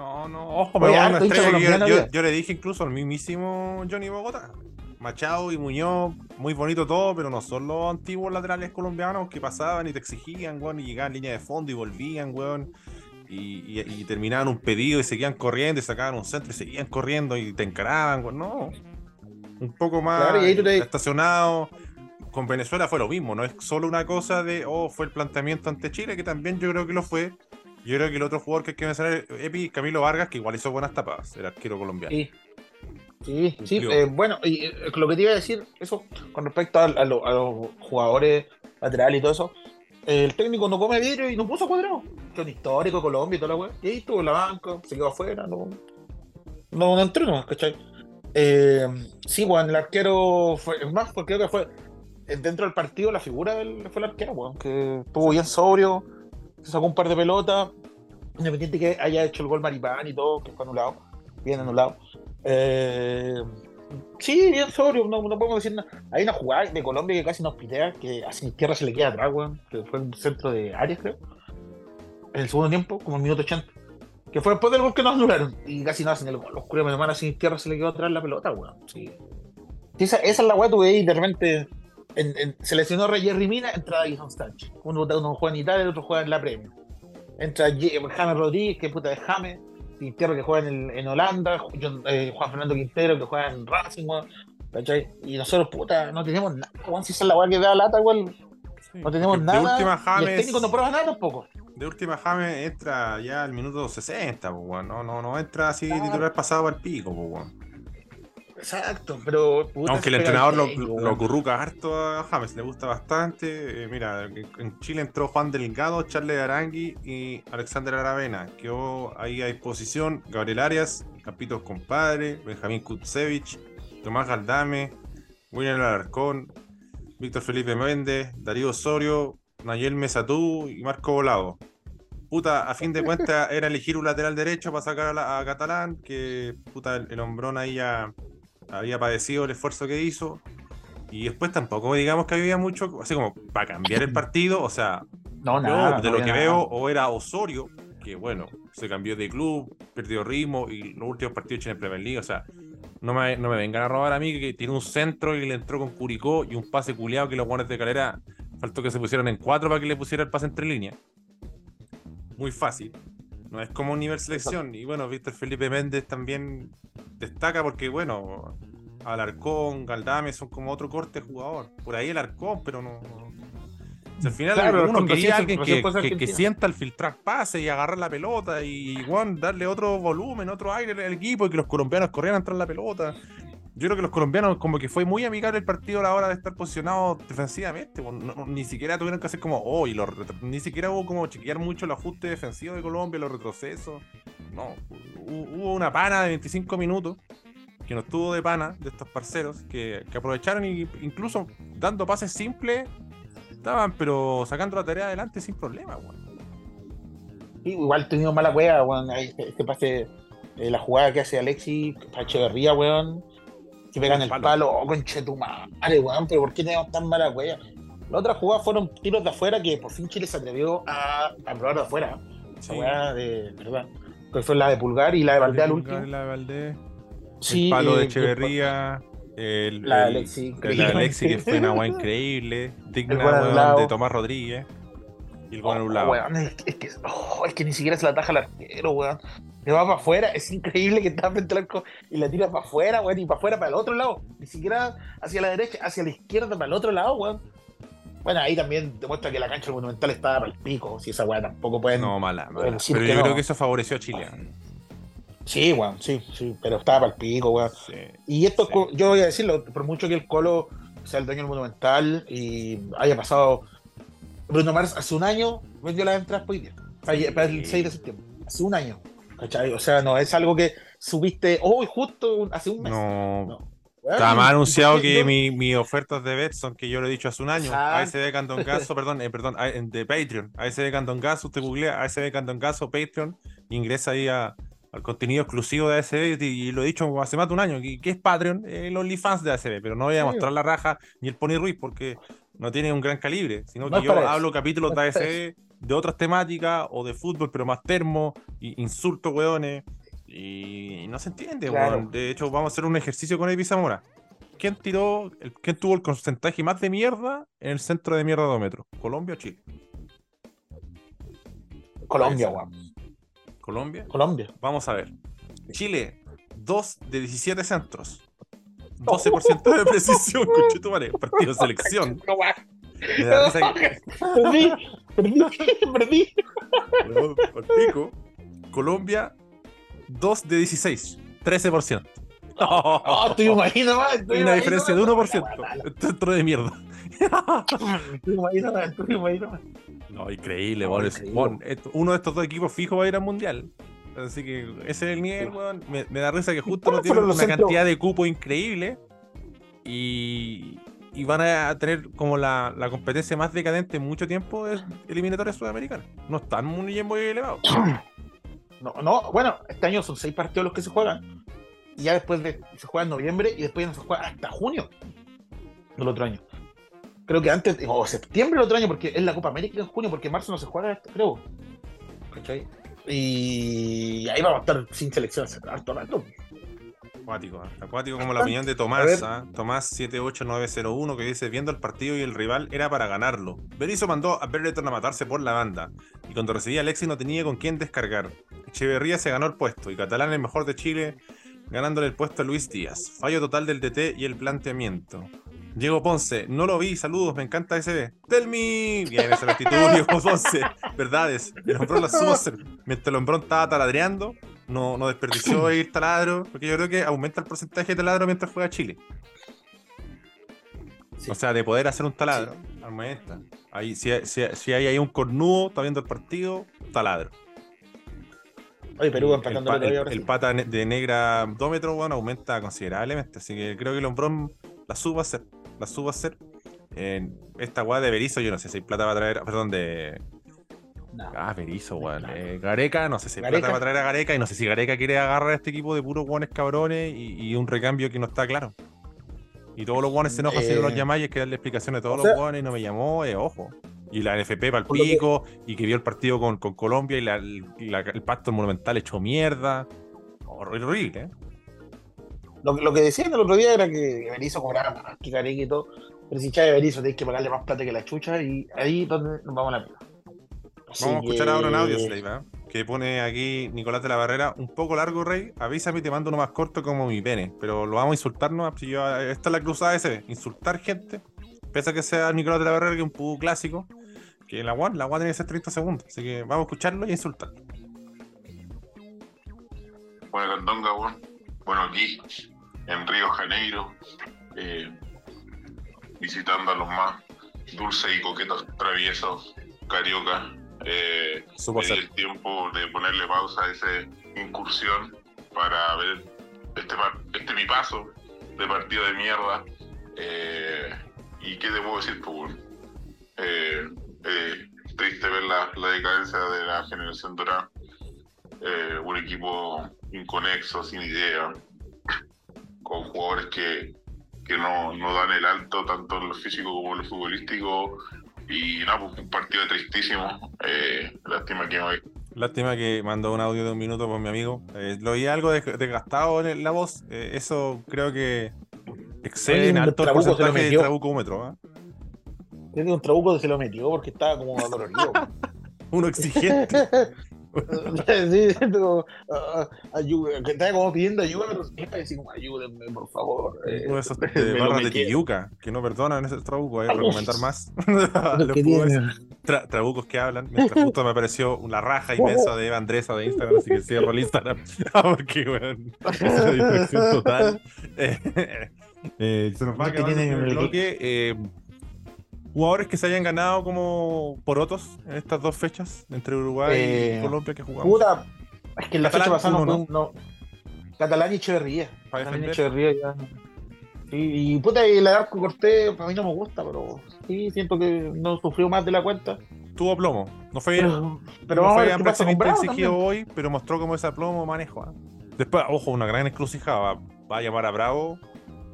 No, no, ojo, pero una estrella yo, yo, le dije incluso al mismísimo Johnny Bogotá. Machado y Muñoz, muy bonito todo, pero no son los antiguos laterales colombianos que pasaban y te exigían, weón, y llegaban línea de fondo y volvían, weón. Y, y, terminaban un pedido y seguían corriendo y sacaban un centro y seguían corriendo y te encaraban, weón. No. Un poco más estacionado. Con Venezuela fue lo mismo, no es solo una cosa de, oh, fue el planteamiento ante Chile, que también yo creo que lo fue, yo creo que el otro jugador que hay que mencionar es Epi Camilo Vargas, que igual hizo buenas tapadas, el arquero colombiano. Sí, sí, sí eh, bueno, y eh, lo que te iba a decir, eso con respecto a, los jugadores laterales y todo eso, el técnico no come vidrio y no puso cuadrado. Que un histórico Colombia y toda la weá. Y ahí estuvo en la banca, se quedó afuera, no, no, no entró nomás, ¿cachai? Eh, sí, bueno, el arquero fue, es más, porque creo que fue dentro del partido la figura del, fue el arquero, bueno, que estuvo bien sobrio se sacó un par de pelotas, independiente que haya hecho el gol Maripán y todo, que fue anulado, bien anulado. Eh, sí, bien sobrio, no, no, podemos decir nada. Hay una jugada de Colombia que casi nos pitea, que a izquierda se le queda atrás, weón, que fue un centro de Arias, creo, en el segundo tiempo, como en el minuto 80. Que fue después del gol que nos anularon. Y casi no hacen el gol. Los curas de mano sin izquierda se le quedó atrás la pelota, weón. Sí. Esa, esa, es la weá, tuve ahí de repente en, en, seleccionó a Jerry Mina, entra Jason Stanch. Uno, uno juega en Italia, el otro juega en la Premier. Entra James Rodríguez, que puta de James. Quintero, que juega en, en Holanda. Eh, Juan Fernando Quintero, que juega en Racing, ¿cachai? Y nosotros, puta, no tenemos nada. Juan, si es la weá que da lata, igual. No tenemos de nada. Última James, y el técnico no prueba nada tampoco. De última James entra ya al minuto 60, pues, no, no, no entra así titular pasado al pico, pues, Exacto, pero. Aunque el entrenador lo, lo, curruca harto a James, le gusta bastante. Eh, mira, en Chile entró Juan Delgado, Charles Arangui y Alexander Aravena. Quedó ahí a disposición Gabriel Arias, Capitos Compadre, Benjamín Kutsevich, Tomás Galdame, William Alarcón, Víctor Felipe Méndez, Darío Osorio, Nayel Mesatú y Marco Volado. Puta, a fin de cuentas era elegir un lateral derecho para sacar a, Catalán, que puta, el, el hombrón ahí ya había padecido el esfuerzo que hizo. Y después tampoco digamos que había mucho, así como para cambiar el partido, o sea, no, nada, de lo que veo, o era Osorio, que bueno, se cambió de club, perdió ritmo y los últimos partidos en el Premier League, o sea, no me, no me vengan a robar a mí que tiene un centro y le entró con Curicó y un pase culiado que los guanes de calera faltó que se pusieran en cuatro para que le pusiera el pase entre líneas. Muy fácil. No es como un nivel selección. Y bueno, Víctor Felipe Méndez también destaca porque, bueno, Alarcón, Galdame son como otro corte jugador. Por ahí el Arcón, pero no. al final claro, uno quería alguien que, sienta el filtrar pase y agarrar la pelota y bueno, darle otro volumen, otro aire al equipo y que los colombianos corrieran tras la pelota. Yo creo que los colombianos como que fue muy amigable el partido a la hora de estar posicionados defensivamente. ni siquiera tuvieron que hacer como, oh, y ni siquiera hubo como chequear mucho el ajuste defensivo de Colombia, los retrocesos. No, hubo una pana de 25 minutos que no estuvo de pana de estos parceros que, aprovecharon y incluso dando pases simples estaban pero sacando la tarea adelante sin problema, igual tenido mala wea, weón. Este pase, eh, la jugada que hace Alexi, Echeverría, weón, que pegan el, palo, oh, conchetumare, weón, pero ¿por qué tenemos tan mala wea? Las otras jugadas fueron tiros de afuera que por fin Chile se atrevió a, a probar de afuera. Esa weá de, verdad que fue la de Pulgar y la de Valdés al último. La de Valdés. Sí, el palo de Echeverría. El, la de Alexi. La de Alexi, que fue una agua increíble. Digna de Tomás Rodríguez. Y el gol oh, es, que, oh, es que ni siquiera se la ataja el arquero, weón. Le va para afuera, es increíble que está frente al arco y la tira para afuera, weón, y para afuera, para el otro lado. Ni siquiera hacia la derecha, hacia la izquierda, para el otro lado, weón. Bueno, ahí también demuestra que la cancha monumental estaba para el pico. Si esa weá tampoco pueden. No, mala. Pero yo creo que eso favoreció a Chile. Sí, weón, sí, sí. Pero estaba para el pico, weón. y esto, yo voy a decirlo, por mucho que el Colo sea el dueño del monumental y haya pasado. Bruno Mars hace un año vendió las entradas por día. Para el 6 de septiembre. Hace un año. ¿Cachai? O sea, no es algo que subiste hoy, justo hace un mes. no. Está más anunciado que mis mi ofertas de Betson, que yo lo he dicho hace un año. ASB Candongazo, perdón, eh, perdón, de Patreon. ASB Candongazo, usted googlea ASB Candongazo, Patreon, ingresa ahí al contenido exclusivo de ASB y, lo he dicho hace más de un año. ¿Qué es Patreon? El OnlyFans de ASB, pero no voy a mostrar la raja ni el Pony Ruiz porque no tiene un gran calibre, sino que yo hablo capítulos de ASB de otras temáticas o de fútbol, pero más termo, y insultos, weones. Y no se entiende, Claro. weón. De hecho, vamos a hacer un ejercicio con Epi Zamora. ¿Quién tiró, el, quién tuvo el porcentaje más de mierda en el centro de mierdadómetro? ¿Colombia o Chile? Colombia, weón. ¿Colombia? Colombia. Vamos a ver. Chile, 2 de 17 centros. 12% de precisión, conchetumare. Partido de selección. Me da risa que- Perdí, perdí, perdí. Pico. Colombia, 2 de 16. 13%. Oh, estoy imaginando más. estoy Hay una diferencia de más. 1%. Centro de mierda. Estoy imaginando más, estoy imaginando más. No, increíble, No, increíble. esto- Uno de estos dos equipos fijos va a ir al mundial. Así que ese es el nivel, weón. Me, me da risa que justo no tienen una centros- cantidad de cupo increíble. Y, y van a tener como la, la competencia más decadente en mucho tiempo es eliminatoria sudamericana. No están muy, muy elevados. No, no, bueno, este año son seis partidos los que se juegan. Y ya después de, se juega en noviembre y después ya no se juega hasta junio del otro año. Creo que antes, o septiembre del otro año, porque es la Copa América en junio, porque en marzo no se juega, creo. ¿Cachai? Y ahí vamos a estar sin selección hace harto rato. Acuático, acuático como la opinión de Tomás. ¿ah? Tomás 78901 que dice, viendo el partido y el rival era para ganarlo. Berizzo mandó a Berleton a matarse por la banda y cuando recibía a Alexis no tenía con quién descargar. Echeverría se ganó el puesto y Catalán el mejor de Chile ganándole el puesto a Luis Díaz. Fallo total del DT y el planteamiento. Diego Ponce, no lo vi, saludos, me encanta SB. Tell me. Bien, esa actitud, Diego Ponce. Verdades. El hombrón la supo hacer. Mientras el hombrón estaba taladreando, no, no desperdició ir taladro, porque yo creo que aumenta el porcentaje de taladro mientras juega Chile. Sí. O sea, de poder hacer un taladro, aumenta. Ahí, si, si, si hay ahí un cornudo, está viendo el partido, taladro. Oye, Perú empatando pa- el, el- el pata de negra abdómetro, bueno, aumenta considerablemente. Así que creo que el hombrón la suba a hacer. La suba a hacer. En esta weá de Berizo, yo no sé si hay plata va a traer. Perdón, de. Ah, Berizo, weón. Claro. Eh, Gareca, no sé si hay Gareca. plata va a traer a Gareca. Y no sé si Gareca quiere agarrar a este equipo de puros guones cabrones y, y un recambio que no está claro. Y todos los guones se enojan si no los Eh, llamáis, es que darle explicaciones a todos o los guones y no me llamó, eh, ojo. Y la NFP para el que- pico, y que vio el partido con, con Colombia y, la- y la- el pacto monumental hecho mierda. Horrible, horrible, ¿eh? Lo, lo que decían el otro día era que Berizzo cobraba más que Gareca y todo. Pero si Chávez Berizzo tenés que pagarle más plata que la chucha y ahí es donde nos vamos a la pena. Así Vamos a escuchar que- ahora un audio, Slave, ¿eh? que pone aquí Nicolás de la Barrera, un poco largo, Rey. Avísame y te mando uno más corto como mi pene. Pero lo vamos a insultarnos. si yo- esta es la cruzada ese, insultar gente. Pese a que sea Nicolás de la Barrera, que es un poco clásico. Que la one, la one tiene que ser 30 segundos. Así que vamos a escucharlo y a insultarlo. Buena Candonga, weón. Bueno, aquí, en Río Janeiro, eh, visitando a los más dulces y coquetos traviesos, carioca. Eh, di hacer. el tiempo de ponerle pausa a esa incursión para ver este, este mi paso de partido de mierda. Eh, ¿Y qué te puedo decir, pues? Eh, eh, triste ver la, la decadencia de la generación dorada. Eh, un equipo inconexo, sin idea, con jugadores que, que no, no dan el alto tanto en lo físico como en lo futbolístico. Y nada, pues, un partido tristísimo. Eh, lástima que hoy Lástima que mandó un audio de un minuto por mi amigo. Eh, lo oí algo des- desgastado en la voz. Eh, eso creo que excede en un alto el porcentaje de metió. trabucómetro. ¿ah? Creo que un trabuco se lo metió porque estaba como dolorido. Uno exigente. sí, como, ah, ayuda, que estaba como pidiendo ayuda, pero siempre así como ayúdenme, por favor. eh, Uno de esos me de lo barras de. Tiyuca, que no perdonan ese trabuco, hay que recomendar más. Los. Tra- trabucos que hablan. Mientras justo me apareció una raja inmensa de Eva Andresa de Instagram, así que cierro el Instagram. Ah, Porque, weón, es una distracción total. Eh, eh, se nos va a acabar el el- bloque. Eh, jugadores que se hayan ganado como porotos en estas dos fechas entre Uruguay Eh, y Colombia que jugamos. Puta, es que en la Catalán, fecha pasada no, fue-. Catalán y Echeverría. Para Catalán y. Echeverría ya. Sí, y puta, y la Arco Cortés a mí no me gusta, pero sí, siento que no sufrió más de la cuenta. Tuvo plomo. No fue Pero, pero no vamos a fue ver exigido hoy, pero mostró como ese plomo manejo. ¿ah? Después, ojo, una gran encrucijada. ¿Va, va a llamar a Bravo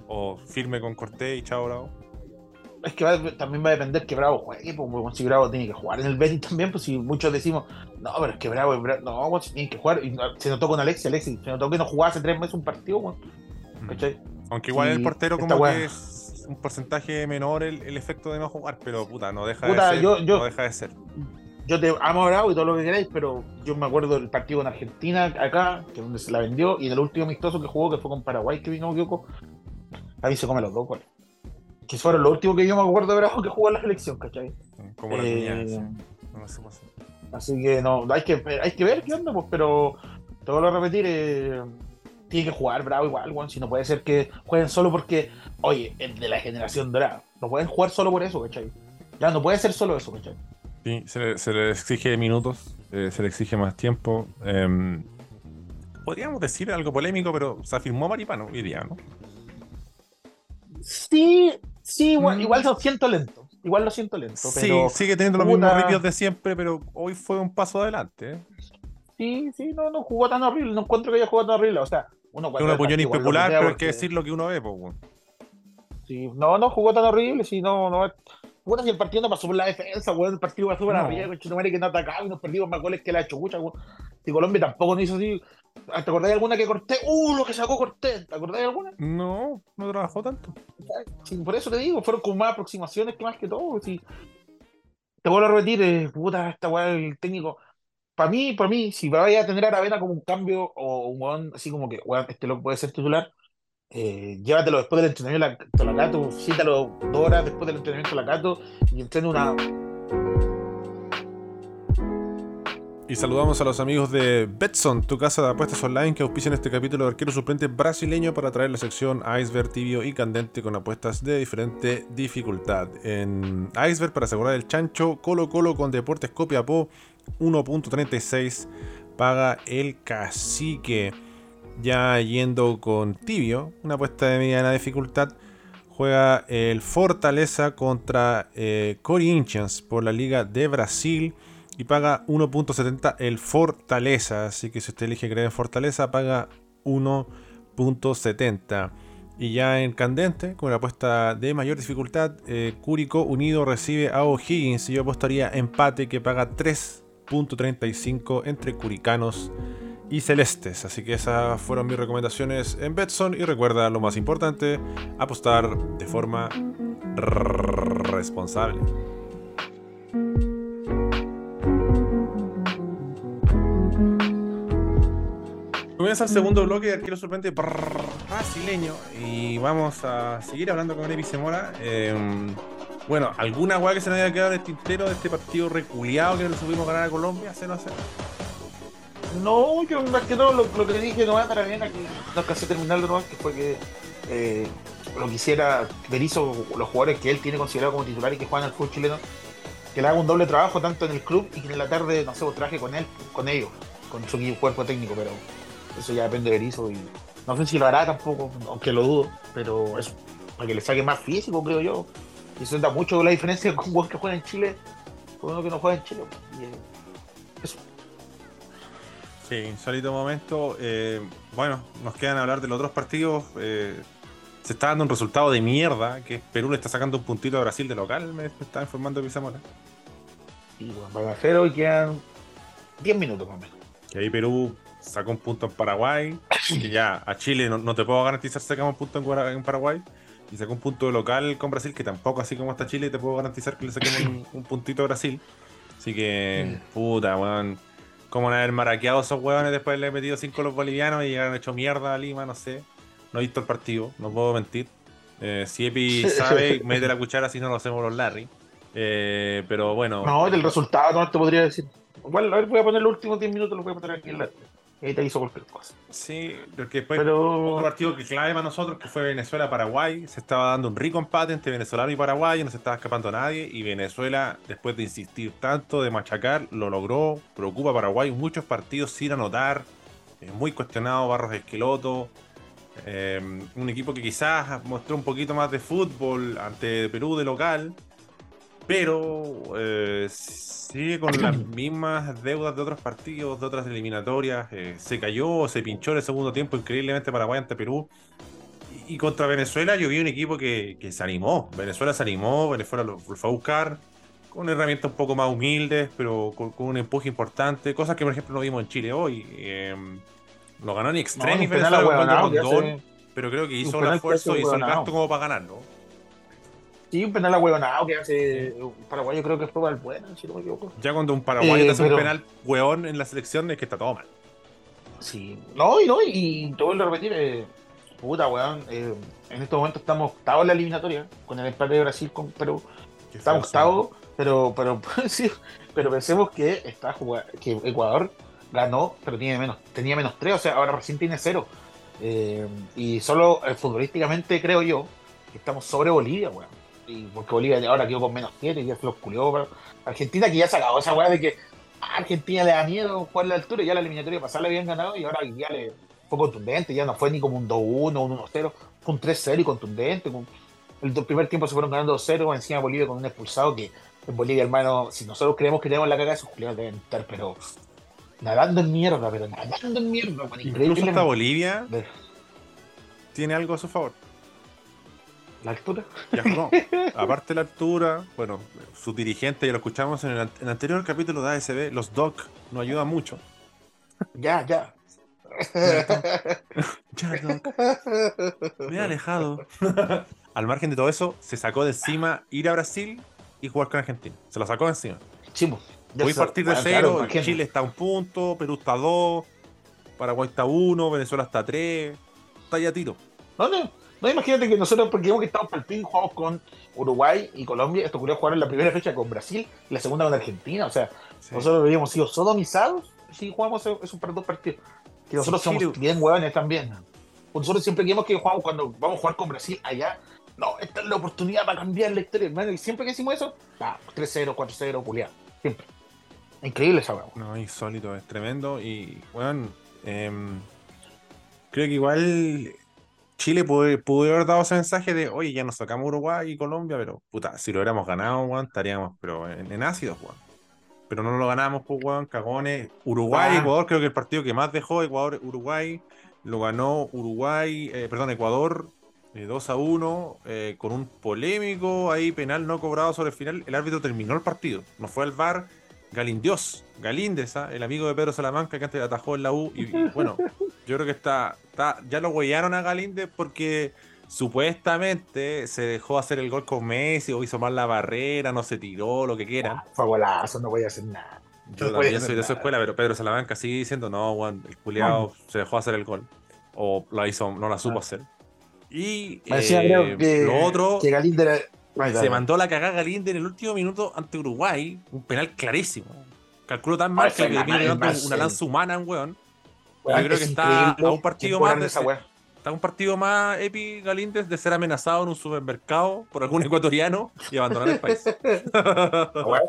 o firme con Cortés y chao Bravo? Es que va- también va a depender que Bravo juegue, pues, si Bravo tiene que jugar en el Betis también, pues si muchos decimos, no, pero es que Bravo, es Bra- no, weón, si tienen que jugar, y se notó con Alexi, Alexi, se notó que no jugaba hace tres meses un partido, weón, ¿cachai? Aunque igual Sí, el portero como que es un porcentaje menor el, el efecto de no jugar, pero puta, no deja Puta, de ser. yo- yo- No deja de ser. Yo te amo a Bravo y todo lo que queráis, pero yo me acuerdo del partido en Argentina, acá, que es donde se la vendió, y del último amistoso que jugó, que fue con Paraguay, que vino Yoko, a mí se come los dos goles. Que fueron los últimos que yo me acuerdo de Bravo que jugó en la selección, ¿cachai? Como la Eh, cuñada, sí. No sé cómo se- Así que no, hay que, hay que ver qué onda, pues, pero te vuelvo a repetir, eh, tiene que jugar Bravo igual, weón, si no puede ser que jueguen solo porque, oye, es de la generación dorada, no pueden jugar solo por eso, ¿cachai? Ya no puede ser solo eso, ¿cachai? Sí, se le, se le exige minutos, eh, se le exige más tiempo. em, podríamos decir algo polémico, pero se afirmó Maripano hoy día, ¿no? Sí, sí, igual, Mm. igual lo siento lento, igual lo siento lento, Sí, pero sigue teniendo los mismos ripios de siempre, pero hoy fue un paso adelante. ¿eh? sí, sí, no, no jugó tan horrible, no encuentro que haya jugado tan horrible, o sea, uno Es una opinión impopular, pero hay que porque- decir lo que uno ve, pues. Sí, no, no jugó tan horrible, sí, no, no. Puta, si el partido no pasó por la defensa, weón, el partido pasó por No. arriba, con que no atacaba y nos perdimos más goles que la chucha, weón. Si Colombia tampoco no hizo así. ¿Te acordás de alguna que corté? ¡Uh, lo que sacó Cortés! ¿Te acordás de alguna? No, no trabajó tanto. Sí, por eso te digo, fueron con más aproximaciones que más que todo. Sí. Te vuelvo a repetir, eh, puta, esta weá, el técnico. Para mí, para mí, si vaya a tener a Aravena como un cambio o un weón así como que, weón, este loco puede ser titular, eh, llévatelo después del entrenamiento de la Cato, cítalo dos horas después del entrenamiento de la Cato y entrena una. Y saludamos a los amigos de Betson, tu casa de apuestas online que auspician este capítulo de arquero suplente brasileño para traer la sección Iceberg tibio y candente con apuestas de diferente dificultad. En Iceberg para asegurar el chancho, Colo Colo con Deportes Copiapó 1.36 paga el cacique. Ya yendo con tibio, una apuesta de mediana dificultad, juega el Fortaleza contra eh, Corinthians por la Liga de Brasil y paga 1.70 el Fortaleza. Así que si usted elige creer en Fortaleza, paga 1.70. Y ya en candente, con la apuesta de mayor dificultad, eh, Curicó Unido recibe a O'Higgins. Y yo apostaría empate que paga 3.35 entre Curicanos y Celestes. Así que esas fueron mis recomendaciones en Betson. Y recuerda lo más importante: apostar de forma responsable. Comienza el segundo bloque de arquero suplente brasileño y vamos a seguir hablando con Epi Zemora. Eh, bueno, ¿alguna weá que se nos haya quedado en el tintero de este partido reculeado que no le supimos ganar a Colombia? ¿Se no hace? No, yo más que todo lo, lo que dije no va para bien aquí, no alcancé a terminarlo nomás, que fue que eh, lo quisiera Berizzo, los jugadores que él tiene considerado como titular y que juegan al fútbol chileno, que le haga un doble trabajo tanto en el club y que en la tarde, no sé, traje con él, con ellos, con su cuerpo técnico, pero eso ya depende de Berizzo y no sé si lo hará tampoco, aunque lo dudo, pero eso, para que le saque más físico, creo yo. Y eso da mucho la diferencia con un que juega en Chile, con uno que no juega en Chile. Y, eh, eso. Sí, insólito momento. Eh, bueno, nos quedan hablar de los otros partidos. Eh, se está dando un resultado de mierda, que Perú le está sacando un puntito a Brasil de local, me, me está informando Pizamora. Y bueno, van a cero y quedan 10 minutos más o menos. Que ahí Perú sacó un punto en Paraguay, que ya a Chile no, no te puedo garantizar sacamos un punto en, Paraguay. Y sacó un punto local con Brasil, que tampoco así como está Chile te puedo garantizar que le saquemos un, un puntito a Brasil. Así que, puta, weón. Como haber maraqueado esos huevones después de haberle metido 5 los bolivianos y llegaron hecho mierda a Lima, no sé. No he visto el partido, no puedo mentir. Eh, si Epi sabe, mete la cuchara si no lo hacemos los Larry. Eh, pero bueno. No, del resultado no te podría decir. Igual, a ver, voy a poner los últimos 10 minutos, los voy a poner aquí en la. Y ahí te hizo cualquier cosa. Sí, porque después otro Pero. partido que clave para nosotros que fue Venezuela-Paraguay. Se estaba dando un rico empate entre venezolano y paraguayo, no se estaba escapando nadie. Y Venezuela, después de insistir tanto, de machacar, lo logró. Preocupa a Paraguay muchos partidos sin anotar. Es muy cuestionado Barros Esqueloto. Eh, un equipo que quizás mostró un poquito más de fútbol ante Perú de local. Pero eh, sigue con las mismas deudas de otros partidos, de otras eliminatorias. eh, se cayó, se pinchó en el segundo tiempo increíblemente Paraguay ante Perú. y contra Venezuela yo vi un equipo que, que se animó. Venezuela se animó, Venezuela lo, lo fue a buscar con herramientas un poco más humildes, pero con, con un empuje importante. Cosas que, por ejemplo, no vimos en Chile hoy. Eh, lo ganó en No, extremis un Venezuela gol hace- pero creo que hizo que esfuerzo y hizo el gasto como para ganarlo. Sí, un penal ahueonado que hace un paraguayo, creo que fue Valbuena, si no me equivoco. Ya cuando un paraguayo Eh, te hace pero- un penal hueón en la selección es que está todo mal. Sí, no, y no, y te vuelvo a repetir, eh, puta, weón, eh, en estos momentos estamos octavos en la eliminatoria, con el empate de Brasil con Perú, Qué estamos octavos, pero, pero, sí, pero pensemos que está jugando, que Ecuador ganó, pero tiene menos, tenía menos tres, o sea, ahora recién tiene cero. Eh, y solo eh, futbolísticamente creo yo que estamos sobre Bolivia, weón. Y porque Bolivia ahora quedó con menos siete, ya se los culió. Argentina que ya ha sacado esa weá de que a Argentina le da miedo jugar la altura, ya la eliminatoria pasada le habían ganado y ahora ya le fue contundente, ya no fue ni como un 2-1, un 1-0, fue un 3-0 y contundente. Con, el primer tiempo se fueron ganando 2-0 encima de Bolivia con un expulsado que en Bolivia, hermano, si nosotros creemos que tenemos la cagada, esos culiados deben estar, pero nadando en mierda, pero nadando en mierda, weón, Incluso increíble. hasta Bolivia De- tiene algo a su favor. La altura. Ya, no. Aparte de la altura, bueno, sus dirigentes, ya lo escuchamos en el, an- en el anterior capítulo de ASB, los DOC nos ayudan mucho. Ya, ya. Ya, Doc, me he alejado. Al margen de todo eso, se sacó de encima ir a Brasil y jugar con Argentina. Se lo sacó de encima. Chimo. Voy a partir de cero, Chile está a un punto, Perú está a dos, Paraguay está a uno, Venezuela está a tres. Está ya a tiro. No, no, imagínate que nosotros, porque que estamos para el fin, jugamos con Uruguay y Colombia. Esto ocurrió jugar en la primera fecha con Brasil y la segunda con Argentina. O sea, Sí. nosotros habríamos sido sodomizados si jugamos esos dos partidos. Que nosotros Sí, somos Chile- bien hueones también. Nosotros siempre creemos que jugamos cuando vamos a jugar con Brasil allá. No, esta es la oportunidad para cambiar la historia, hermano. Y siempre que decimos eso, ah, 3-0, 4-0, culiado. Siempre. Increíble esa hueá. No, insólito, es tremendo. Y, bueno, em, creo que igual Chile pudo, pudo haber dado ese mensaje de, oye, ya nos sacamos Uruguay y Colombia, pero, puta, si lo hubiéramos ganado, weón, estaríamos, pero en, en ácidos, weón. Pero no lo ganamos, pues, weón, cagones. Uruguay, Ah. Ecuador, creo que el partido que más dejó, Ecuador, Uruguay, lo ganó Uruguay, eh, perdón, Ecuador. eh, 2 a 1, eh, con un polémico ahí penal no cobrado sobre el final. El árbitro terminó el partido, no fue al VAR, Galindios, Galíndez, ¿ah? el amigo de Pedro Salamanca que antes atajó en la U. Y, y, bueno, yo creo que está, está ya lo huellaron a Galíndez porque supuestamente se dejó hacer el gol con Messi o hizo mal la barrera, no se tiró, lo que quieran. Fue golazo, no voy a hacer nada. Yo no también soy de nada. escuela, pero Pedro Salamanca sigue diciendo, no, weón, el culiao se dejó hacer el gol. O la hizo, no la supo Ah. hacer. Y eh, creo que, lo otro, que. Ay, se mandó la cagada Galinde en el último minuto ante Uruguay, un penal clarísimo. Calculo tan mal Ay, que le mal, más, una lanza humana, weón. Yo creo que está a un partido más de esa. Está un partido más Epi Galíndez de ser amenazado en un supermercado por algún ecuatoriano y abandonar el país.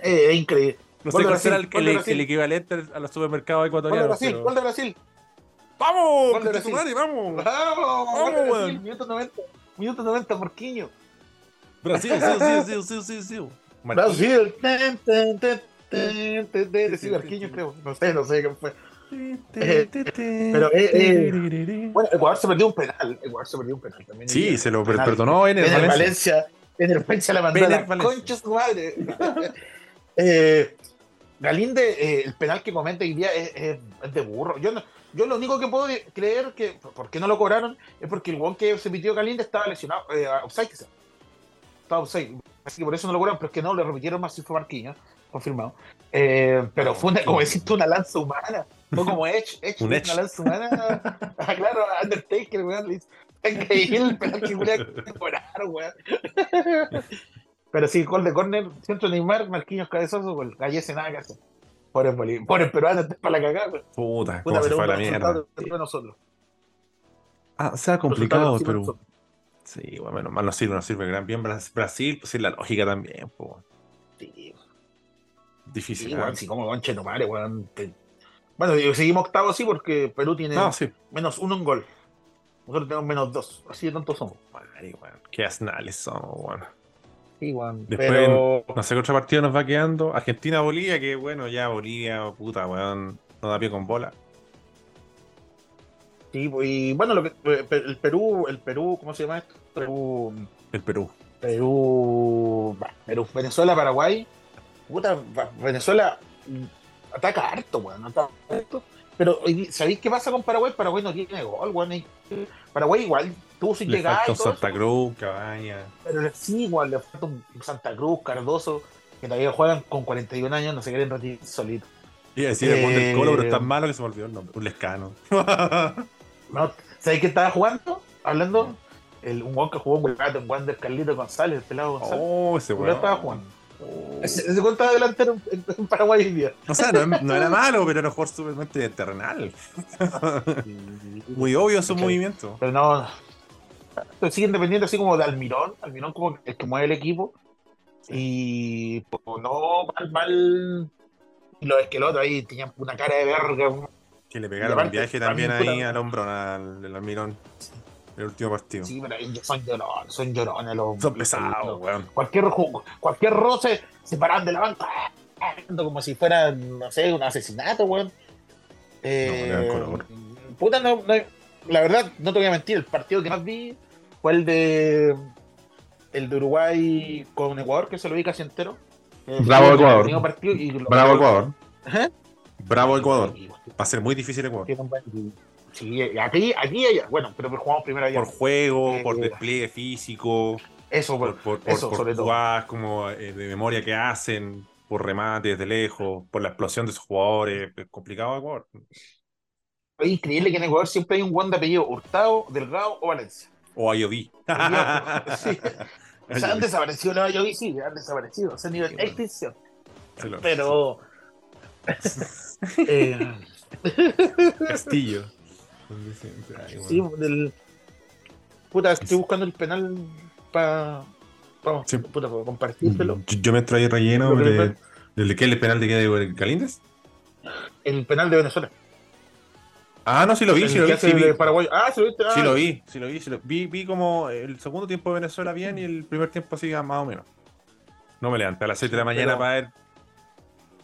Es increíble. No sé cuál será el, el- equivalente a los supermercados Gol de ecuatorianos. Brasil, pero- gol de Brasil. ¡Vamos! Gol de Brasil. madre, ¡Vamos! Vamos, Vamos, Brasil, minuto 90. Minuto 90, Porquiño. Brasil, sí, sí, sí, sí, sí, sí. Brasil. Ten, ten, ten, ten, ten, ten. Sí, Porquiño, creo. No sé, no sé qué fue. Pero, eh, eh, Bueno, Ecuador se perdió un penal. Ecuador se perdió un penal también. Sí, se lo Penal. perdonó en el En el Valencia. Valencia. En el Valencia la mandó a la concha su madre. eh, Galinde, eh, el penal que comenta hoy día es, es- es de burro. Yo, no- yo lo único que puedo creer que por qué no lo cobraron es porque el guan que se pitió Galinde estaba lesionado, eh, offside quizá. Estaba offside. Así que por eso no lo cobraron, pero es que no, le repitieron más si fue Marquinhos, confirmado. Eh, pero fue una, como deciste, una lanza humana. No como Edge, Edge Un fue Edge. lanza humana. Ah, claro, Undertaker, weón. le hizo- Increíble el penal que Julián cobraron, weón. Pero sí, gol de córner, centro Neymar, Marquinhos cabezazo, gol. Gallese nada que hacer. Pobre Bolivia, pobre peruano, está para la cagada, weón. Puta, Puta, cómo se pero fue a la mierda. resultado de nosotros. Ah, se Resultado complicado, pero. nosotros. Sí, bueno, menos mal no sirve, no sirve gran bien. Bras- Brasil, pues sí, la lógica también, pues. Sí, Difícil. sí, weón, sí, como conche no weón. Bueno, seguimos octavo sí, porque Perú tiene No, sí. menos uno en gol. Nosotros tenemos menos dos, así de tontos somos. Madre, weón, Qué asnales somos, weón. Sí, weón. Después, Pero no sé qué otro partido nos va quedando. Argentina-Bolivia, que bueno, ya Bolivia, puta, weón, no da pie con bola. sí, pues, y bueno, lo que, eh, el Perú, el Perú, ¿cómo se llama esto? Perú, El Perú. Perú, Perú, Venezuela, Paraguay. Puta, Venezuela ataca harto, weón, ataca harto. Pero ¿sabéis qué pasa con Paraguay? Paraguay no tiene gol, weón. y- Paraguay igual tuvo su Le llegada falta y un Santa Cruz, Cabaña. pero sí, igual le falta un Santa Cruz, Cardoso, que todavía juegan con 41 años, no se quieren retirar solitos. A decir el del Eh, Colo, pero es tan malo que se me olvidó el nombre. Un lescano. No, ¿Sabéis qué estaba jugando? Hablando, el, un weón que jugó en Guayato, en Wander Carlito González, el pelado González. oh, ese weón. estaba jugando. Ese, ese estaba delantero en, en Paraguay hoy día. O sea, no, no era malo, pero era un jugador súper terrenal. Muy obvio su movimiento. Pero no. Pero siguen dependiendo así como de Almirón. Almirón como el que mueve el equipo. Y pues, no, mal, mal. Y los esquelotos ahí tenían una cara de verga. Que le pegaron un aparte, viaje también también, ahí al hombro al, al Almirón. El último partido. Sí, pero ellos son llorones, son llorones los. Son pesados, los- weón. Cualquier, cualquier roce se paran de la banca. Como si fuera, no sé, un asesinato, weón. Eh, puta, no, no- la verdad, no te voy a mentir, el partido que más vi fue el de el de Uruguay con Ecuador, que se lo vi casi entero. Eh, Bravo, Ecuador. entretenido partido y lo- Bravo Ecuador. Bravo Ecuador. Va a ser muy difícil Ecuador. Sí, aquí, aquí. Bueno, pero jugamos primero allá. Por juego, Eh, por despliegue físico, Eso, por, por, por, eso, por sobre todo. jugadas como eh, de memoria que hacen, por remate desde lejos, por la explosión de sus jugadores. Es complicado Ecuador. Es increíble que en Ecuador siempre hay un buen de apellido Hurtado, Delgado o Valencia. O Ayodí. Sí. O sea, han desaparecido los Ayoví, sí, han desaparecido. O sea, nivel bueno. extinción. Se lo- Sí, del. Puta, estoy buscando el penal para. Sí. puta, para compartírtelo. Yo, yo me traí relleno de, ¿Del de qué? ¿El penal de qué? ¿De Galíndez? El penal de Venezuela. Ah, no, sí lo vi, El sí lo vi. Sí, vi. Paraguay. Ah, ¿se lo viste? Sí Ah, lo vi, sí lo vi, sí lo vi. Vi como el segundo tiempo de Venezuela bien y el primer tiempo así más o menos. No me levanté a las 7 de la mañana Pero- para ver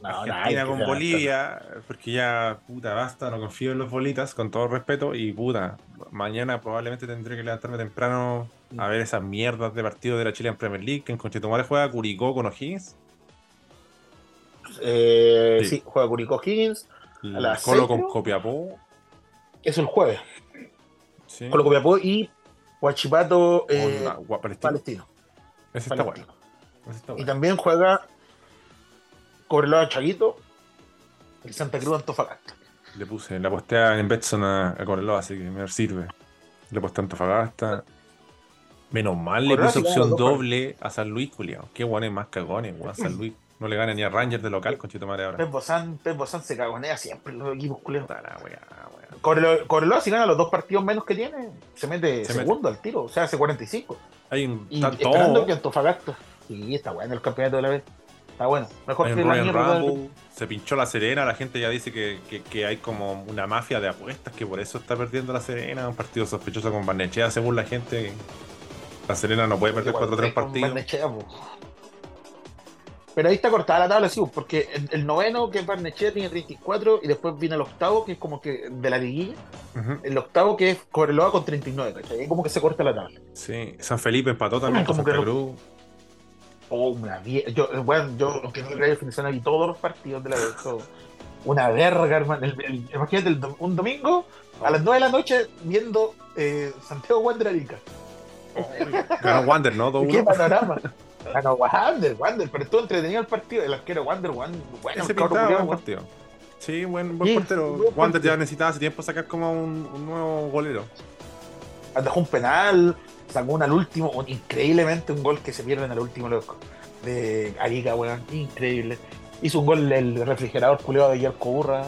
No, Argentina con. Bolivia, porque ya, puta, basta, no confío en los bolitas, con todo respeto, y puta, mañana probablemente tendré que levantarme temprano a ver esas mierdas de partido de la Chilean Premier League, que en Conchetumare juega Curicó con O'Higgins, Eh, Sí. sí. juega Curicó Higgins. las Colo con. Copiapó, Es el jueves. sí, Colo Copiapó y Huachipato eh, la- Palestino. Palestino. Ese está bueno. ese está Y también juega Cobreloa Chaguito y Santa Cruz Antofagasta. Le puse la postea en Betson a, a Correloa, así que me sirve. Le posté a Antofagasta. Menos mal le Correloa puse opción doble a San Luis, culiao. Qué guanes más cagones, weón. San Luis no le gana ni a Rangers de local, conchetumare ahora. Pep Bozán, Pep Bozán se cagonea siempre los equipos. Cobreloa, Cobreloa, si gana los dos partidos menos que tiene, se mete Se mete. segundo al tiro, o sea, hace 45. Hay un Y tanto esperando que Antofagasta. Sí, está bueno el campeonato de la vez. Está bueno. Mejor hay que la Royal. Rumble, se pinchó la Serena, la gente ya dice que, que- que hay como una mafia de apuestas, que por eso está perdiendo la Serena, un partido sospechoso con Barnechea, según la gente. La Serena no puede perder 4-3 Con partidos. Pero ahí está cortada la tabla, sí, po, porque el, el noveno, que es Barnechea, tiene 34, y después viene el octavo, que es como que de la liguilla. El octavo, que es Cobreloa con 39, ¿cachai? Ahí como que se corta la tabla. Sí, San Felipe empató también con Como que Santa no- Cruz. Oh, una vie- yo, bueno, yo, aunque no definición, vi todos los partidos de la vez. todo. Una verga, hermano. El- el- imagínate el un domingo a las 9 de la noche viendo eh, Santiago Wander Arica. Ganó Wander, ¿no? 2-1. ¿Qué panorama? Ganó Wander, Wander, pero estuvo entretenido el partido. El arquero Wander, Wander, bueno, Ese pintaba buen partido. Sí, buen, buen Sí, portero. buen Wander ya necesitaba hace tiempo sacar como un, un nuevo golero. Dejó un penal, sacó un al último, un- increíblemente un gol que se pierde en el último loco. De Arica, weón, increíble. Hizo un gol el refrigerador culiado de Yerko Burra.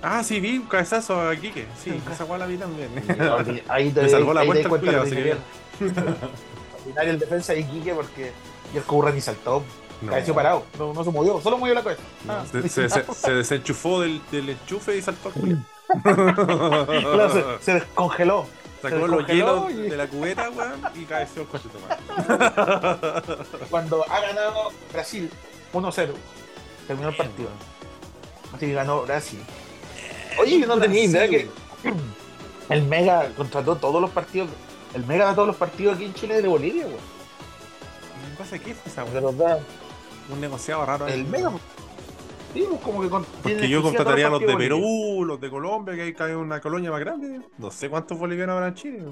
Ah, sí, vi un cabezazo a Quique. Sí, Sí, esa guay la vi también. Ahí te, Me salvó la ahí das el querían. Ordinario el defensa de Iquique porque Yerko Burra ni saltó, No. parado, no, no se movió, solo movió la cabeza. No, Ah, se, se- se- se desenchufó del, del enchufe y saltó al claro, se descongeló. Sacó los hielos y- de la cubeta, weón, y cabeció el coche tomate. Cuando ha ganado Brasil 1-0, terminó el partido. Así que ganó Brasil. Oye, yo no tenía idea que. El Mega contrató todos los partidos. El Mega da todos los partidos aquí en Chile de Bolivia, weón. ¿Qué pasa? ¿Qué fue esa da Un negociado raro ahí. el Mega. Sí, pues como que Porque yo contrataría a los de Bolivia. Perú, los de Colombia, que hay que hay una colonia más grande. No sé cuántos bolivianos habrá en Chile.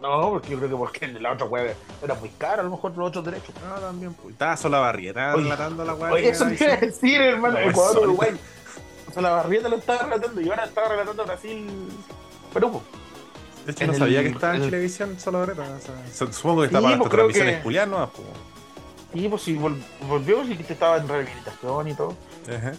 No, porque yo creo que porque la otra weá era muy cara, a lo mejor los otros derechos. Ah, también. Pues. Estaba sola barrieta Oye, relatando la weá. Oye, eso te iba a decir, hermano. No, Ecuador, sólida. Uruguay. O sea, la barrieta lo estaba relatando y ahora estaba relatando Brasil. Perú. pues. De hecho, en no el- sabía que estaba en el- Chilevisión sola barrieta. O sea, su- supongo que está Sí, para las transmisiones que- ¿no? Pues. Sí, pues sí, vol- volvió y que estaba en rehabilitación y todo. Ajá.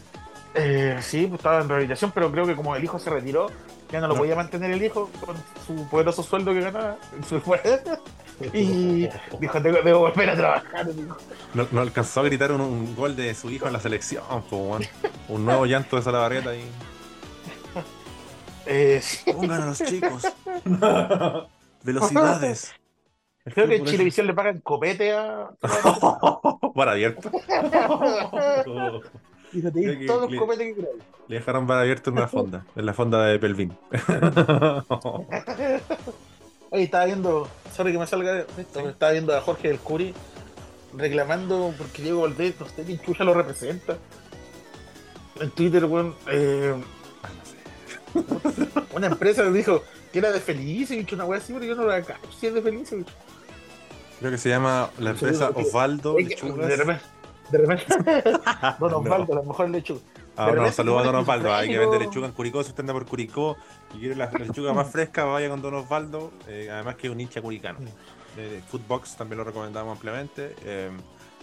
Eh, sí, pues estaba en rehabilitación, pero creo que como el hijo se retiró, ya no lo No. podía mantener el hijo con su poderoso sueldo que ganaba. y dijo, tengo, debo volver a trabajar. No, no alcanzó a gritar un, un gol de su hijo en la selección, pues. Un nuevo llanto de Salabarrieta y. Eh, sí, Pongan a los chicos. Velocidades. creo que en Chilevisión le pagan copete a. Para abierto. Te todos los le- copetes que queráis. Le dejaron para abierto en una fonda, en la fonda de Pelvin. Oye, estaba viendo, sorry que me salga esto, estaba viendo a Jorge del Curi reclamando porque Diego Valdés, no sé quién chucha lo representa. En Twitter, weón, eh, una empresa le dijo que era de Felicevich, una wea así, pero yo no la cacho si es de Felicevich. Creo que se llama la empresa Osvaldo Lechugas. De repente, Don No. Osvaldo, a lo mejor lechuga. Ah, no, saludos a Don Osvaldo. Hay que vender lechuga en Curicó. Si usted anda por Curicó y quiere la, la lechuga más fresca, vaya con Don Osvaldo. Eh, además que es un hincha curicano. De Footbox también lo recomendamos ampliamente. Eh,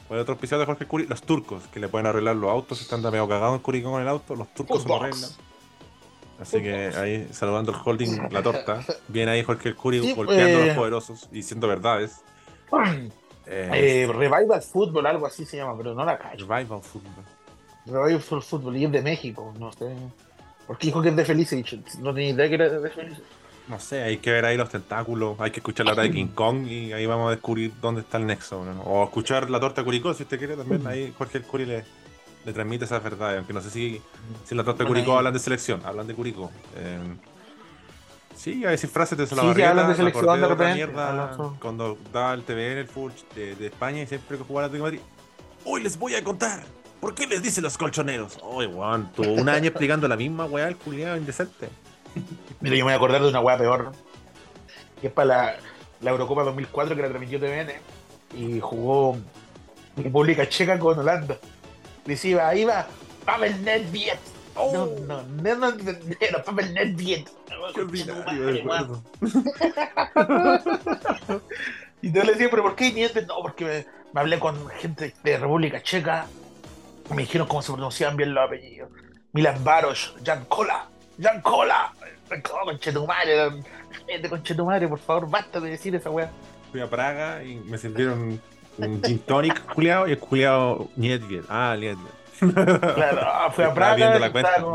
bueno, otro episodio de Jorge Curi, los turcos, que le pueden arreglar los autos. Si están medio cagados en Curicó con el auto, los turcos se lo arreglan. Así que ahí, saludando al holding, la torta. Viene ahí Jorge Curi Sí, golpeando a eh. los poderosos y diciendo verdades. Eh, Eh, Revival Football, algo así se llama, pero no la cacho. Revival Football. Revival Football y es de México, no sé. Porque dijo que es de Felicevich, no tenía idea que era de Felicevich. No sé, hay que ver ahí los tentáculos, hay que escuchar la hora de King Kong y ahí vamos a descubrir dónde está el nexo. ¿no? O escuchar la torta Curicó, si usted quiere también, ahí Jorge el Curi le, le transmite esas verdades, aunque no sé si, si en la torta de Curicó hablan de selección, hablan de Curicó. Eh, sí, a decir frases de sí, Salabarrieta, hablan de selección de repente, mierda cuando daba el TVN, el fútbol de, de España y siempre que jugaba Atlético de Madrid. Hoy les voy a contar. ¿Por qué les dicen los colchoneros? Oye, weón, tuvo un año explicando la misma weá, el culiado indecente. Mira, yo me voy a acordar de una weá peor. Que es para la, la Eurocopa 2004 que la transmitió TVN. Y jugó República Checa con Holanda. Decía, ahí va Pavel Nedved. No, no, no, no, no. Qué ordinario de recuerdo. Y yo le decía, ¿pero por qué Nedved? No, porque me, me hablé con gente de República Checa. Me dijeron cómo se pronunciaban bien los apellidos. Milan Baros, Jan Kola, Jan Kola. Oh, conchetumare, gente conchetumare, por favor, basta de decir esa weá. Fui a Praga y me sirvieron un gin tonic culiao y el culiao Niedvied. Ah, Niedvied. Claro, ah, fui a Praga. viendo la cuenta. con-.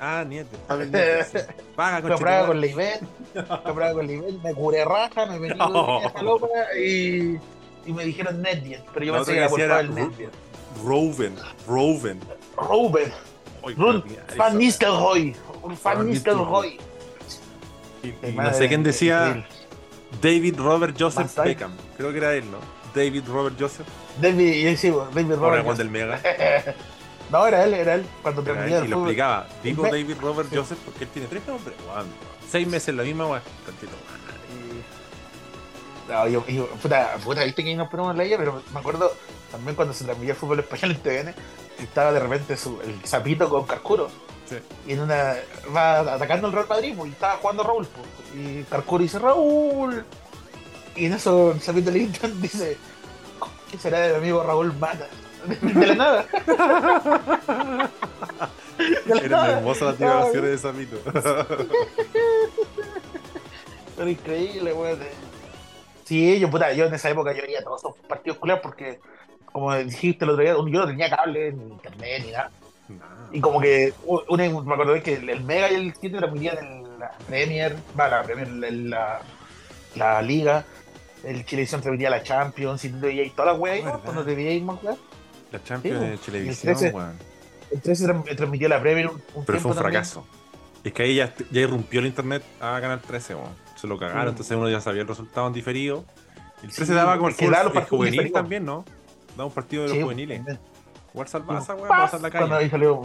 Ah, Niedvied, sí. Paga Fui con a Praga con la Ivet, fui a Praga con la Ivet, me curé raja, me vení No. a Lopa y, y me dijeron Nedved, pero yo pensé que era por Ru- Nedved. Roven. Roven. Ay, Run. Van Nistelrooy, Van Nistelrooy. Y- no sé quién decía. David Robert Joseph. Beckham. Creo que era él, ¿no? David Robert Joseph. David, y sí, David Robert. gol del Mega. No, era él, era él, cuando Era él, el y lo explicaba. Digo Me- David Robert Joseph porque él tiene tres nombres. Seis meses la misma weón. Tantito. No, yo, yo, puta, puta, viste que no ponemos la ella, pero me acuerdo también cuando se transmitía el fútbol español en TVN, estaba de repente su, el sapito con Carcuro, Sí. y en una va atacando el Real Madrid, pues, y estaba jugando Raúl, pues, y Carcuro dice, Raúl, y en eso sapito Linton dice, ¿qué será del amigo Raúl Mata? De la nada. La Eran hermosas las divagaciones de Samito. Pero increíble, weón. Sí, yo, puta, yo en esa época yo veía todos esos partidos culiados porque, como dijiste el otro día, yo no tenía cable, ni internet, ni nada. Y como que, una, me acordé que el, Mega y el 7 transmitían en la Premier, va, la Premier, en la, la Liga, el Chilevisión transmitía la Champions, y veías todas las weas ahí. Cuando te veías más weas. La Champions Sí, de 13. weón. El 13 tran- transmitió la Premier un, un Pero fue un también. fracaso. Es que ahí ya, ya irrumpió el internet a Canal 13, weón. se lo cagaron, Mm. entonces uno ya sabía el resultado en diferido. El 13 Sí, daba como el, fútbol- los el juvenil también, ¿no? Daba un partido de los juveniles. Igual salvaza, weón, pasar la Cuando calle. ahí salió.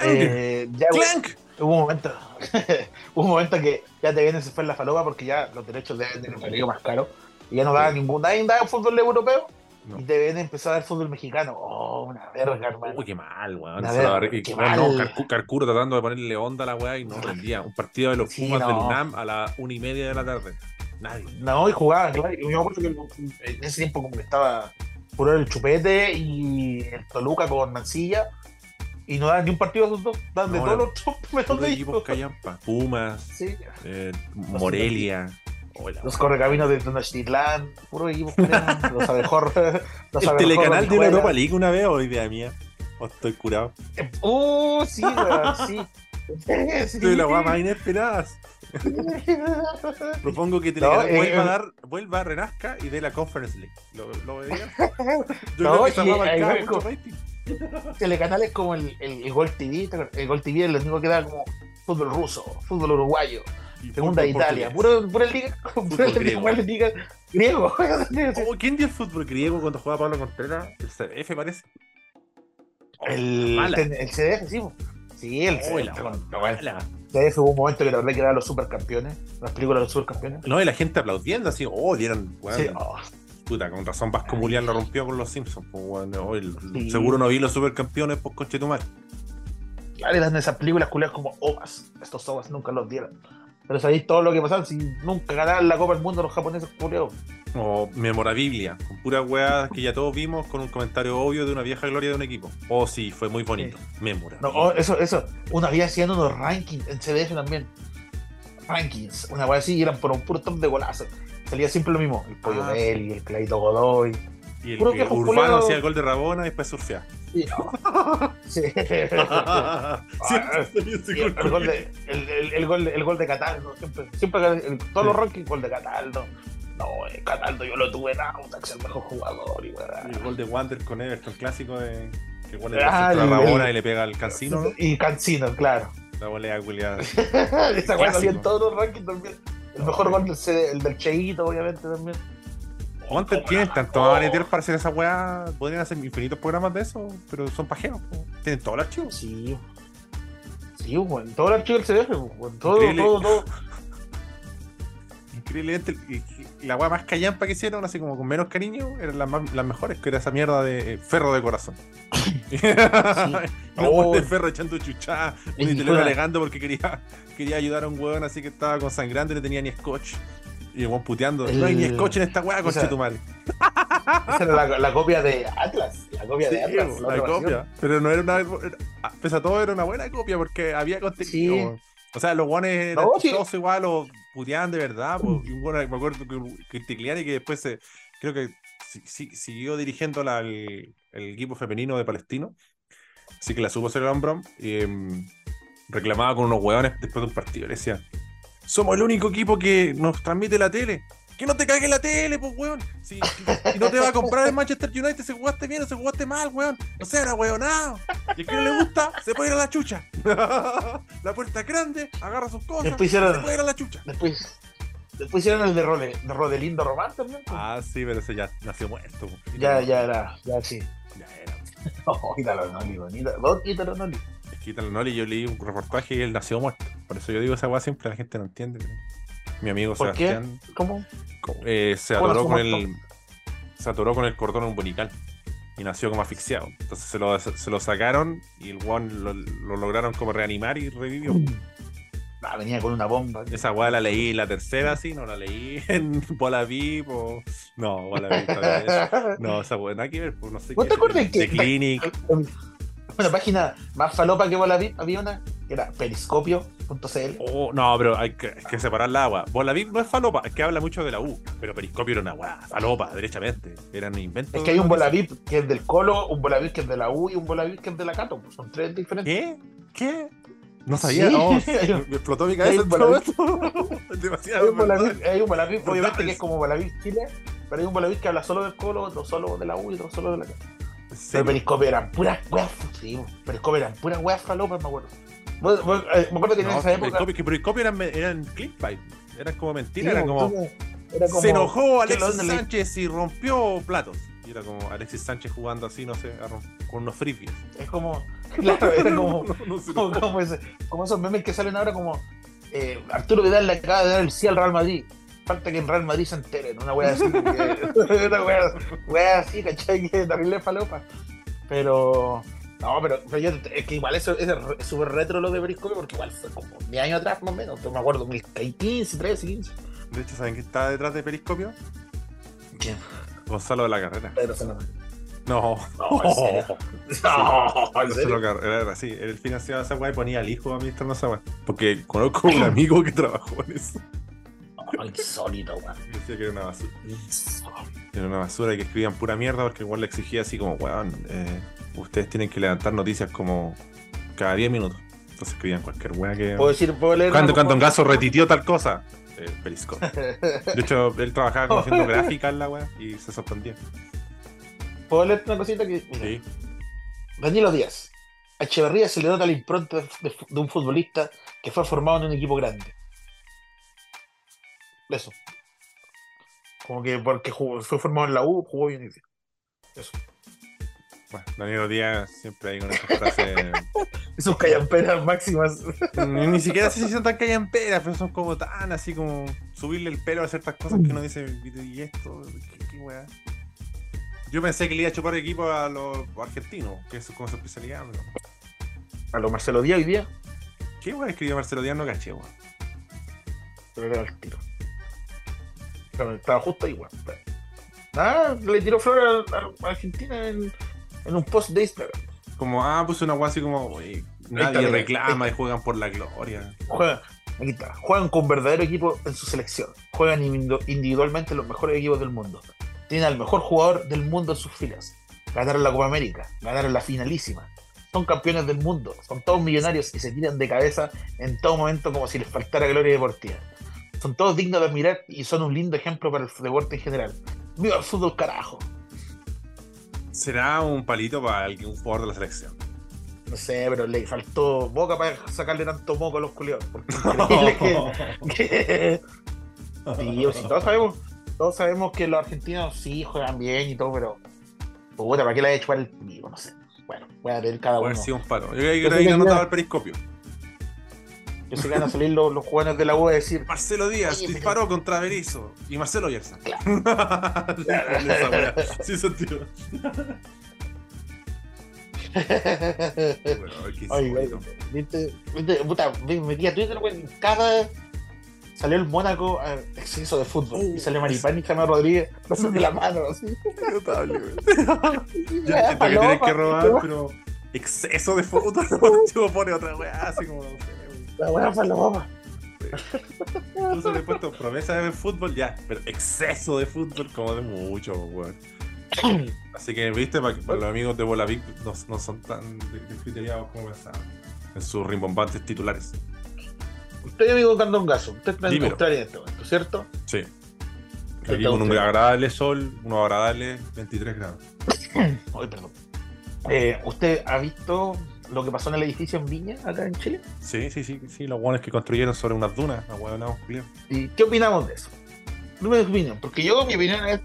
Eh, ya ¡Clank! Hubo un momento. hubo un momento que ya te viene se fue en la falopa porque ya los derechos de de salió más caro. Y ya no daba Sí. ningún. Nadie daba fútbol europeo. No. Y TVN empezó a dar fútbol mexicano. Oh, una verga, hermano. Uy, qué mal, weón. Qué no, mal. Carcu- Carcuro tratando de ponerle onda a la weá y no rendía. Un partido de los Sí, Pumas del no. UNAM a las una y media de la tarde. Nadie. No, y jugaba, claro. Y yo me acuerdo que en ese tiempo como que estaba puro el chupete y el Toluca con Mancilla. Y no daban ni un partido a esos dos. Daban de todos los mejor Puros de equipos ellos. callampa. Pumas, Sí. eh, Morelia. Hola, Los correcaminos de Tenochtitlán, puro equipo, los abejor, los El telecanal de la. Europa League una vez o idea mía. O estoy curado. Uh, sí, weón, sí. Sí. Estoy la más inesperadas. Propongo que Telecanal No, eh, vuelva, a dar, vuelva a renazca y dé la Conference League. ¿Lo, lo verían? Yo No, creo que y va a ahí marcar va mucho con- rating. Telecanal es como el, el, el Gol TV, el Gol TV es el único que da como fútbol ruso, fútbol uruguayo, Y segunda de Italia, portugués. pura, liga, pura griego. liga griego. Oh, ¿Quién dio el fútbol griego cuando jugaba Pablo Contreras? El CDF parece. Oh, El, el CDF, sí, po. sí, el Oh, CDF. con- hubo un momento que la verdad que eran los supercampeones, las películas de los supercampeones. No, y la gente aplaudiendo así, oh, dieron, weón, Sí, oh, puta, con razón Vasco Mulián lo rompió con los Simpsons, pues, Sí. seguro no vi los supercampeones por conchetumar. claro, eran esas películas culiadas como ovas. Estos ovas nunca los dieron. Pero sabéis todo lo que pasaba si nunca ganaban la Copa del Mundo los japoneses culiados. O Memorabilia, con puras weas que ya todos vimos con un comentario obvio de una vieja gloria de un equipo. Oh, sí, fue muy bonito. Memorabilia. No, oh, eso, eso. Una vez hacían unos rankings en CDF también. Rankings, una vez así, y eran por un puro top de golazo. Salía siempre lo mismo: el Pollo Ah. Belli, el Claito Godoy. y el, puro el viejo Urbano culiao. hacía el gol de Rabona y después surfeaba. Sí, no. Sí. Y el, gol el gol de, el, el- el gol de, el gol de Cataldo, siempre, siempre el- todos los rankings, gol de Cataldo. No, eh, Cataldo yo lo tuve en Autax, el mejor jugador. Y. Y el gol de Wander con Everton, clásico de que igual le Ah, el- Rabona y le pega al Cancino, ¿no? Y Cancino, claro. La volea culiada. Esa weá salía en todos los rankings también. El mejor gol del, CD el del Cheito, obviamente, también. ¿Cuántos tienen tanto más maneteros para hacer esa weá? Podrían hacer infinitos programas de eso, pero son pajeros. po. Tienen todo el archivo. Sí. Sí, bueno, todo el archivo del CDF, bueno, todo, Increíble. todo, todo. Increíblemente, la weá más callampa que hicieron, así como con menos cariño, eran las, más- las mejores, que era esa mierda de eh, ferro de corazón. Un Oh. de ferro echando chuchá, Y fuera- alegando porque quería, quería ayudar a un weón así que estaba consangrando y no tenía ni scotch. Y el weón puteando, no hay ni scotch en esta weá, conche tu madre. Esa era la, la copia de Atlas. La copia de Sí, Atlas. la versión. copia. Pero no era una. era- pese a todo, era una buena copia porque había contenido. Sí. O sea, los guanes eran No, sí. todos igual, los puteaban de verdad. po. Y un weón, me acuerdo que, que que después se, creo que si- si- siguió dirigiendo la- el, el equipo femenino de Palestino. Así que la supo hacer el Brom. Y em, reclamaba con unos hueones después de un partido. Le decía: Somos el único equipo que nos transmite la tele. Que no te cague la tele, pues, weón. Si, si no te va a comprar el Manchester United, si jugaste bien o si jugaste mal, weón. No sea era weonado. Y el que no le gusta, se puede ir a la chucha. la puerta es grande, agarra sus cosas, Después hicieron- se puede ir a la chucha. Después, después hicieron el de, Rode, de Rodelindo Román también. pues. Ah, sí, pero ese ya nació muerto. po. ya, ya era, ya sí. Ya era. Oh, Ítalo Noli, bonita. Don Ítalo Noli. Es Italo Noli, yo leí un reportaje y él nació muerto. Por eso yo digo esa weá siempre, la gente no entiende. pero Mi amigo ¿Por qué? Sebastián ¿Cómo? eh, se ¿Cómo atoró con el. Se atoró con el cordón umbilical. Y nació como asfixiado. Entonces se lo, se lo sacaron y el weón lo, lo lograron como reanimar y revivió. Ah, venía con una bomba. Esa weá la leí la tercera, sí, no la leí en Bola VIP o. No, Bola VIP No, esa weá, nada que ver, pues no sé ¿Vos qué. te acuerdas que- de Clinic. Una página más falopa que Bola VIP había una que era Oh, no, pero hay que, hay que separar la agua. Bola VIP no es falopa, es que habla mucho de la U, pero Periscopio era una weá, falopa, derechamente. Eran inventos. Es que hay un Bola VIP que es del Colo, un Bola VIP que es de la U y un Bola VIP que es de la Cato. pues Son tres diferentes. ¿Qué? ¿Qué? No sabía, Sí, no. Me explotó mi cabeza en todo esto. Hay demasiado. hay un Bola VIP, obviamente que es como Bola VIP Chile, pero hay un Bola VIP que habla solo del Colo, otro solo de la U y otro solo de la Cato. ¿En Pero? Periscopio eran puras weas, sí, Periscopio eran puras weas falopas, me acuerdo. Eh, Me acuerdo que en No, esa época. Periscopio, que Periscopio eran, eran clickbait. Eran como mentira, Sí, era como. era como- se enojó ¿qué Alexis Sánchez y rompió platos. Y era como Alexis Sánchez jugando así, no sé, con unos frisbees. Es como. Claro, era como. No, no se como, enojó. como ese- como esos memes que salen ahora como eh, Arturo Vidal le acaba de dar el sí al Real Madrid. Falta que en Real Madrid se enteren, una wea así. que- una wea, wea así, ¿cachai? Que terrible falopa. Pero. No, pero, pero yo, es que igual eso, eso es súper retro lo de Periscopio porque igual fue como 10 años atrás más o menos. Me acuerdo, 2015, 13, 15. De hecho, ¿saben quién está detrás de Periscopio? ¿Quién? Gonzalo de la Carrera. Pedro. No. No, en serio. No, en serio. Carrera, era así. Él financiaba esa weá y ponía al hijo administrando esa weá. Porque conozco un amigo que trabajó en eso. No, insólito, weón. Decía que era una basura. Insólito. Era una basura y que escribían pura mierda porque igual le exigía así como, weón, eh, ustedes tienen que levantar noticias como cada 10 minutos. Entonces escribían cualquier weá que. ¿Puedo decir, puedo leer? Cuando, cuando un gaso retitió tal cosa, eh, Periscope. De hecho, él trabajaba como haciendo gráfica en la weá y se sorprendía. ¿Puedo leer una cosita que. Sí. Danilo Díaz. A Echeverría se le nota la impronta de, de- de un futbolista que fue formado en un equipo grande. Eso. Como que porque jugó- fue formado en la U, jugó bien. y. Eso. Bueno, Danilo Díaz siempre hay con esa frase. Esos callamperas máximas. ni, ni siquiera sé si son tan callamperas, pero son como tan así como subirle el pelo a ciertas cosas que uno dice, ¿y esto? ¿Qué, qué weá? Yo pensé que le iba a chupar equipo a los argentinos, que es como su especialidad, pero. A lo Marcelo Díaz hoy día, ¿Qué weá escribió Marcelo Díaz? No caché, weón. pero era el tiro. Estaba justo ahí, weón. Nada, le tiró flor a, Argentina en, en un post de Instagram. Como, ah, puse una weá así como, "Oye, nadie está, reclama y juegan por la gloria. Juegan, aquí está, juegan con verdadero equipo en su selección. Juegan individu- individualmente los mejores equipos del mundo. Tienen al mejor jugador del mundo en sus filas. Ganaron la Copa América, ganaron la finalísima. Son campeones del mundo, son todos millonarios y se tiran de cabeza en todo momento como si les faltara gloria deportiva. Son todos dignos de admirar y son un lindo ejemplo para el deporte en general. ¡Viva el fútbol, carajo! Será un palito para algún jugador de la selección. No sé, pero le faltó boca para sacarle tanto moco a los culiados. Porque que, que- Sí, todos sabemos, todos sabemos que los argentinos sí juegan bien y todo, pero puta, ¿para qué le ha hecho para el pico? No sé. Bueno, voy a leer cada uno. haber sido un palo. Yo creo que ahí ya- el periscopio. Yo sé que van a salir los, los jóvenes de la U a decir. Marcelo Díaz Oye, pero- disparó contra Berizzo y Marcelo Yerza. Claro. sí, sentido. Bueno, Oye, insólito. viste, viste, puta, me metí a Twitter, güey, cada salió el Mónaco a exceso de fútbol Uh, y salió Maripán y James Rodríguez de la mano, así. Notable, güey. Yo entiendo que tienes que robar, pero exceso de. Yo pone otra weá, así como. La buena paloma. Incluso le he puesto promesa de ver fútbol, ya, pero exceso de fútbol, como de mucho, weón. Así que, viste, para para los amigos de Bola Vic no, no son tan descriteriados como pensaban en sus rimbombantes titulares. Usted, amigo Candongazo, usted está en. Australia en este momento, ¿cierto? Sí. Aquí con un agradable sol, unos agradables 23 grados. Ay, perdón. Eh, ¿Usted ha visto lo que pasó en el edificio en Viña, acá en Chile? Sí, sí, sí, sí, los buenos que construyeron sobre unas dunas, ahueonados. ¿Y qué opinamos de eso? Dime tu opinión, porque yo, mi opinión es,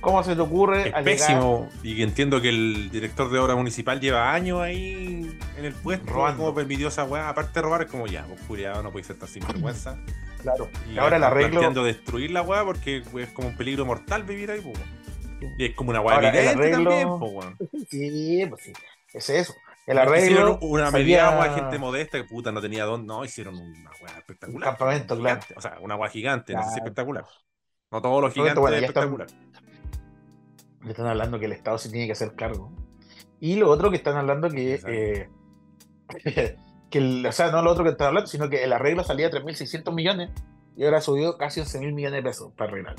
¿cómo se te ocurre Es pésimo y entiendo que el director de obra municipal lleva años ahí en el puesto, Robando. como permitió esa weá, aparte de robar es como ya, pues culiao, no puede ser tan sinvergüenza. Claro. Y ahora el arreglo, planteando destruir la weá porque es como un peligro mortal vivir ahí, pues. Y es como una el evidente arreglo- también, pues, sí, pues sí, es eso. El Hicieron arreglo, una salía- medida agua gente modesta que puta no tenía dónde, no, hicieron una weá espectacular. Un campamento, claro. Gigante, O sea, una weá gigante, no sé si Claro. espectacular. No todos los gigantes bueno, es están- espectacular. le están hablando que el Estado se tiene que hacer cargo. Y lo otro que están hablando que, eh, que el- o sea, no lo otro que están hablando, sino que el arreglo salía a 3.600 millones y ahora subió casi 11.000 millones de pesos para arreglar.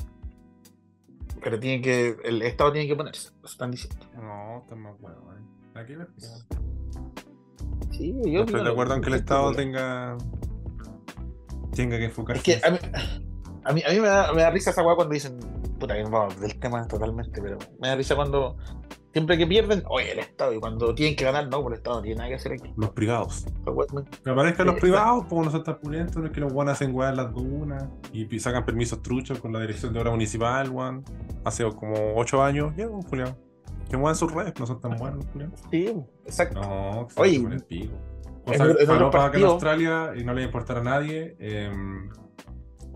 Pero tiene que, el Estado tiene que ponerse, lo están diciendo. No, está más bueno, Nada que ver. Sí, No yo estoy de acuerdo en que el Estado tenga tenga que enfocarse. Es que a mí, a mí, a mí me, da, me da risa esa weá cuando dicen, puta, que nos vamos del tema totalmente, pero me da risa cuando Siempre que pierden, oye, el Estado. Y cuando tienen que ganar, no, por el Estado no tiene nada que hacer aquí. Los privados. Weá Que aparezcan los Eh, privados, pues no son tan pulentos, no es que los guanes hacen weas en las dunas y sacan permisos truchos con la dirección de obra municipal, weón. Hace como 8 años, ya, un Julián. Que muevan sus redes, no son tan buenos, Julián. Sí, exacto. No, que se Oye, el pico. otro- en otro falopa acá en Australia y no le va a importar a nadie. em,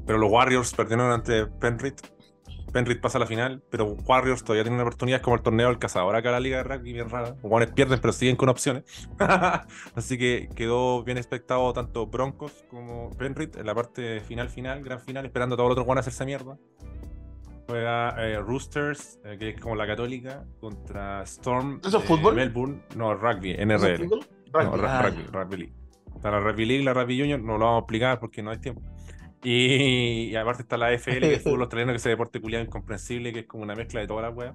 pero los Warriors perdieron ante Penrith. Penrith pasa a la final, pero Warriors todavía tienen una oportunidad. Es como el torneo del cazador acá en la liga de rugby, bien rara. Los Warriors pierden, pero siguen con opciones. Así que quedó bien expectado tanto Broncos como Penrith en la parte final, final, gran final, esperando a todos los otros Warriors a hacerse mierda. Juega eh, Roosters, eh, que es como la católica, contra Storm. ¿Eso es fútbol? Melbourne. No, rugby, ¿Eso NRL. fútbol? No, Rugby. Ah, rugby, rugby league. Está la rugby league, la rugby union, no lo vamos a explicar porque no hay tiempo. Y, y aparte está la FL, que es fútbol australiano, que es deporte culiado incomprensible, que es como una mezcla de todas las weas.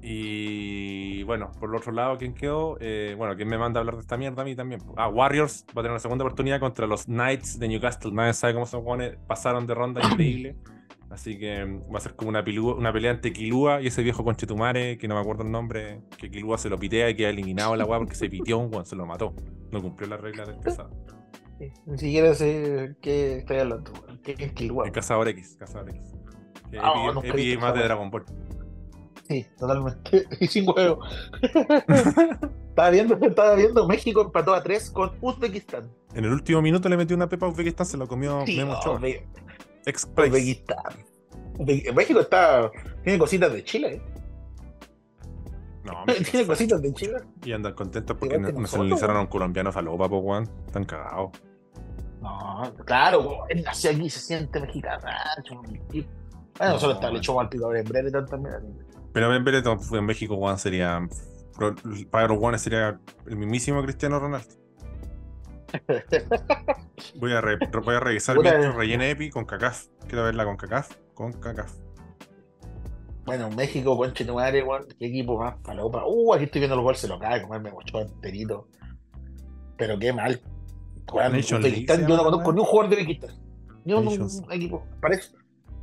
Y bueno, por el otro lado, ¿quién quedó? Eh, bueno, ¿quién me manda a hablar de esta mierda? A mí también. Ah, Warriors va a tener una segunda oportunidad contra los Knights de Newcastle. Nadie sabe cómo son jugadores, pasaron de ronda increíble. Así que mm, va a ser como una, pilúa- una pelea entre Kilua y ese viejo conchetumare, que no me acuerdo el nombre, que Kilua se lo pitea y queda eliminado la weá porque se pitió un weón, se lo mató. No cumplió las reglas del pesado. sí. Ni siquiera sé qué estoy hablando. ¿Qué es Kilwa? El cazador X, cazador X. Que Ah, Epi- más de Dragon Ball. Sí, totalmente. Y sin huevo. estaba, viendo, estaba viendo México empató a 3 con Uzbekistán. En el último minuto le metió una pepa a Uzbekistán, se lo comió Sí, Memo Ochoa. Ex México está. Tiene cositas de Chile. ¿eh? No, Tiene cositas de Chile. Y andan contentos porque no- nacionalizaron a un colombiano falopa, po, weón. Están cagados. No, claro, él nació aquí se siente mexicano. Bueno, nosotros No, está- le echamos al picador en breve también. Pero en de en México, weón, sería. Para los weones sería el mismísimo Cristiano Ronaldo. Voy a, re- voy a revisar eh. rellena Epi con cacaf. Quiero verla con cacaf. Con cacaf. Bueno, México, conche tu madre, weón. Qué equipo más palopa. Uh, aquí estoy viendo los goles, se lo cae, comerme mucho enterito. Pero qué mal. Weón, yo no conozco ni un jugador de Uzbekistán. Ni un, un equipo. Parece.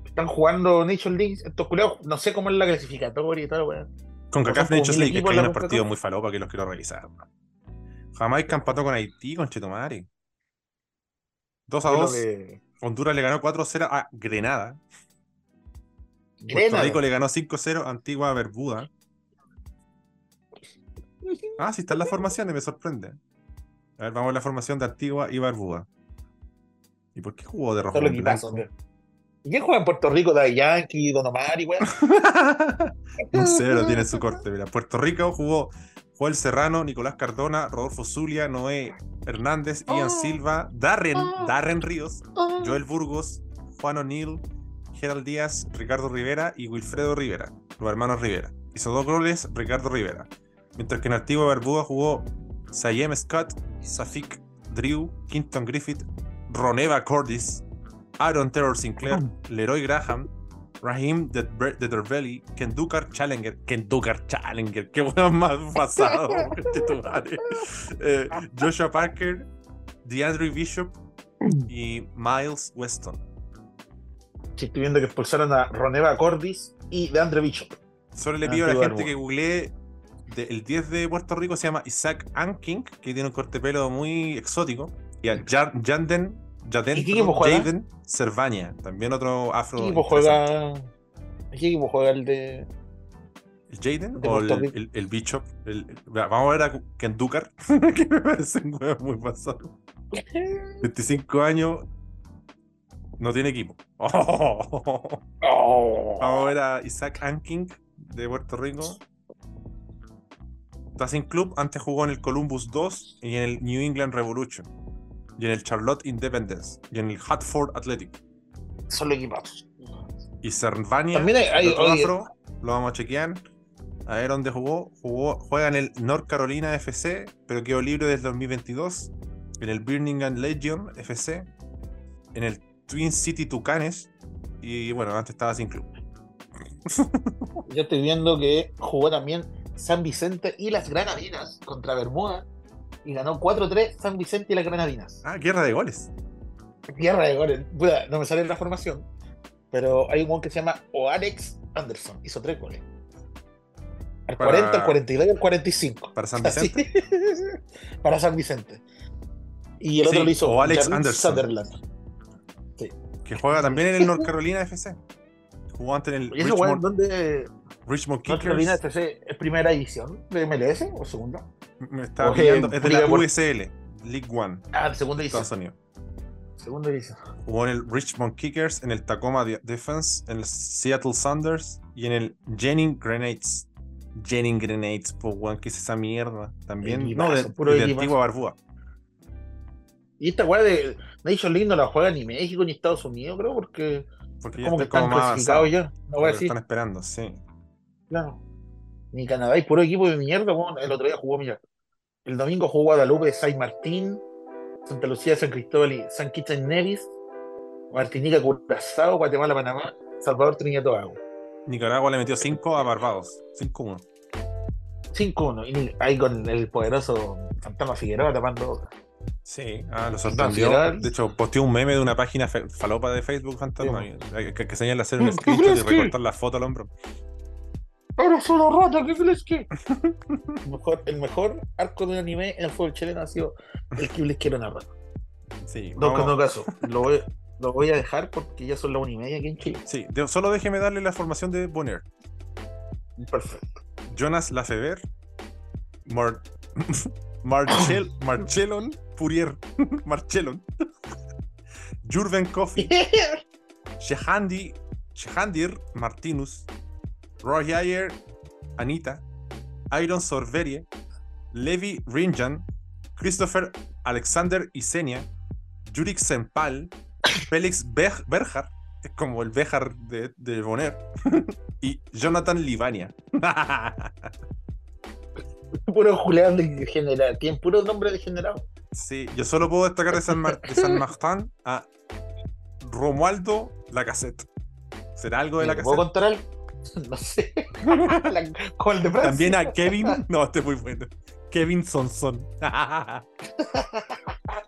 Están jugando Nation League. Estos culiados, no sé cómo es la clasificatoria y tal, weón. Con cacaf Nations League. Es que hay unos partidos muy falopa que los quiero revisar. Jamaica empató con Haití, con Chetumare. 2 a Es lo 2. que- Honduras le ganó 4-0 a Grenada. Puerto Grenada. Rico le ganó 5-0 a Antigua Bermuda. Ah, sí están las formaciones, me sorprende. A ver, vamos a la formación de Antigua y Barbuda. ¿Y por qué jugó de rojo Son los y quién juega en Puerto Rico? Da Yankee, Don Omar y weón. Un cero tiene su corte. Mira, Puerto Rico jugó Joel Serrano, Nicolás Cardona, Rodolfo Zulia, Noé Hernández, Ian Silva, Darren, Darren Ríos, Joel Burgos, Juan O'Neill, Gerald Díaz, Ricardo Rivera y Wilfredo Rivera, los hermanos Rivera. Hizo dos goles Ricardo Rivera. Mientras que en Antigua Barbuda jugó Sayem Scott, Safik Drew, Quinton Griffith, Roneva Cordis, Aaron Terror Sinclair, Leroy Graham, Raheem de Dervelli, Kendukar Challenger, Kendukar Challenger, qué weón más pasado. Eh, Joshua Parker, DeAndre Bishop y Miles Weston. Sí, estoy viendo que expulsaron a Roneva Cordis y de Andre Bishop. Solo le pido a la gente que googlee de- el 10 de Puerto Rico se llama Isaac Anking, que tiene un corte de pelo muy exótico. Y a Jar- Janden, Jaden, ¿Y qué equipo perdón, juega? Jaden Cervania, también otro afro. ¿Qué equipo juega? ¿Qué equipo juega el de.? ¿El Jaden de o el, el, el Bishop? El- vamos a ver a Kendukar, que me parece un huevo muy pasado. 25 años, no tiene equipo. Oh. Vamos a ver a Isaac Anking de Puerto Rico. Está sin club, antes jugó en el Columbus 2 y en el New England Revolution. Y en el Charlotte Independence. Y en el Hartford Athletic. Son los equipazos. Y Servania, También hay- hay- afro, lo vamos a chequear. A ver dónde jugó. jugó. Juega en el North Carolina FC, pero quedó libre desde 2022. En el Birmingham Legion FC. En el Twin City Tucanes. Y bueno, antes estaba sin club. Yo estoy viendo que jugó también San Vicente y las Granadinas contra Bermuda. Y ganó 4-3 San Vicente y las Granadinas. Ah, guerra de goles. Guerra de goles. No me sale la formación. Pero hay un gol que se llama Oarex Anderson. Hizo tres goles. Al Para- 40, al 42 y al 45. Para San Así. Vicente. Para San Vicente. Y el otro Sí, lo hizo o Alex Jarrell Anderson. Sutherland. Que juega también en el North Carolina FC. Jugó antes en el ¿Y ese weón Richmond, dónde? Richmond North Carolina Kickers. FC es primera edición de MLS o segunda? Me estaba pillando, es de la USL, League One, Ah, de segunda edición. Estados Unidos. Segunda edición. Jugó en el Richmond Kickers, en el Tacoma De- Defense, en el Seattle Sounders y en el Jennings Grenades. Jennings Grenades, pues weón, ¿qué es esa mierda? También, Equipazo, no, de, puro de antigua Barbúa. Y esta weá de Nation League no la juega ni México ni Estados Unidos, creo, porque Porque ya como están como clasificados ya. No voy a decir, están esperando, sí. claro. Ni Canadá y puro equipo de mierda, weón. El otro día jugó, mira. El domingo jugó Guadalupe, San Martín, Santa Lucía, San Cristóbal y San Kitts Nevis, Martinica, Curazao, Guatemala, Panamá, Salvador, Trinidad y Tobago. Nicaragua le metió 5 a Barbados. 5-1. 5-1. Y ahí con el poderoso Fantasma Figueroa tapando. Sí, ah, lo sorprendió. De hecho, posteó un meme de una página falopa de Facebook fantasma. Sí. Que, que señalar hacer un ¿Qué screenshot y recortar la foto al hombro. ¡Eres una rata! ¿Qué crees que? el, mejor, el mejor arco de un anime en el fútbol chileno ha sido el que les quiero narrar. Sí, No, caso. Lo voy, lo voy a dejar porque ya son las una y media aquí en Chile. sí, de- solo déjeme darle la formación de Bonner. Perfecto. Jonas Lafever, Mar Marchel Marchelon Fourier, Marchelon, Jurven Coffee, Shehandi, Shehandir Martinus, Roy Ayer, Anita, Iron Sorverie, Levi Rinjan, Christopher Alexander Isenia, Jurik Sempal, Félix Berjar, es como el Bejar de, de Bonner, y Jonathan Livania. Puro Julián de general. Tienen puro nombre de general. Sí, yo solo puedo destacar de San, Mar- de San Martín a Romualdo Lacassette. ¿Será algo de la ¿Me ¿Puedo contar algo? No sé. La- Como el de Francia. También a Kevin. No, este es muy bueno. Kevin Sonson.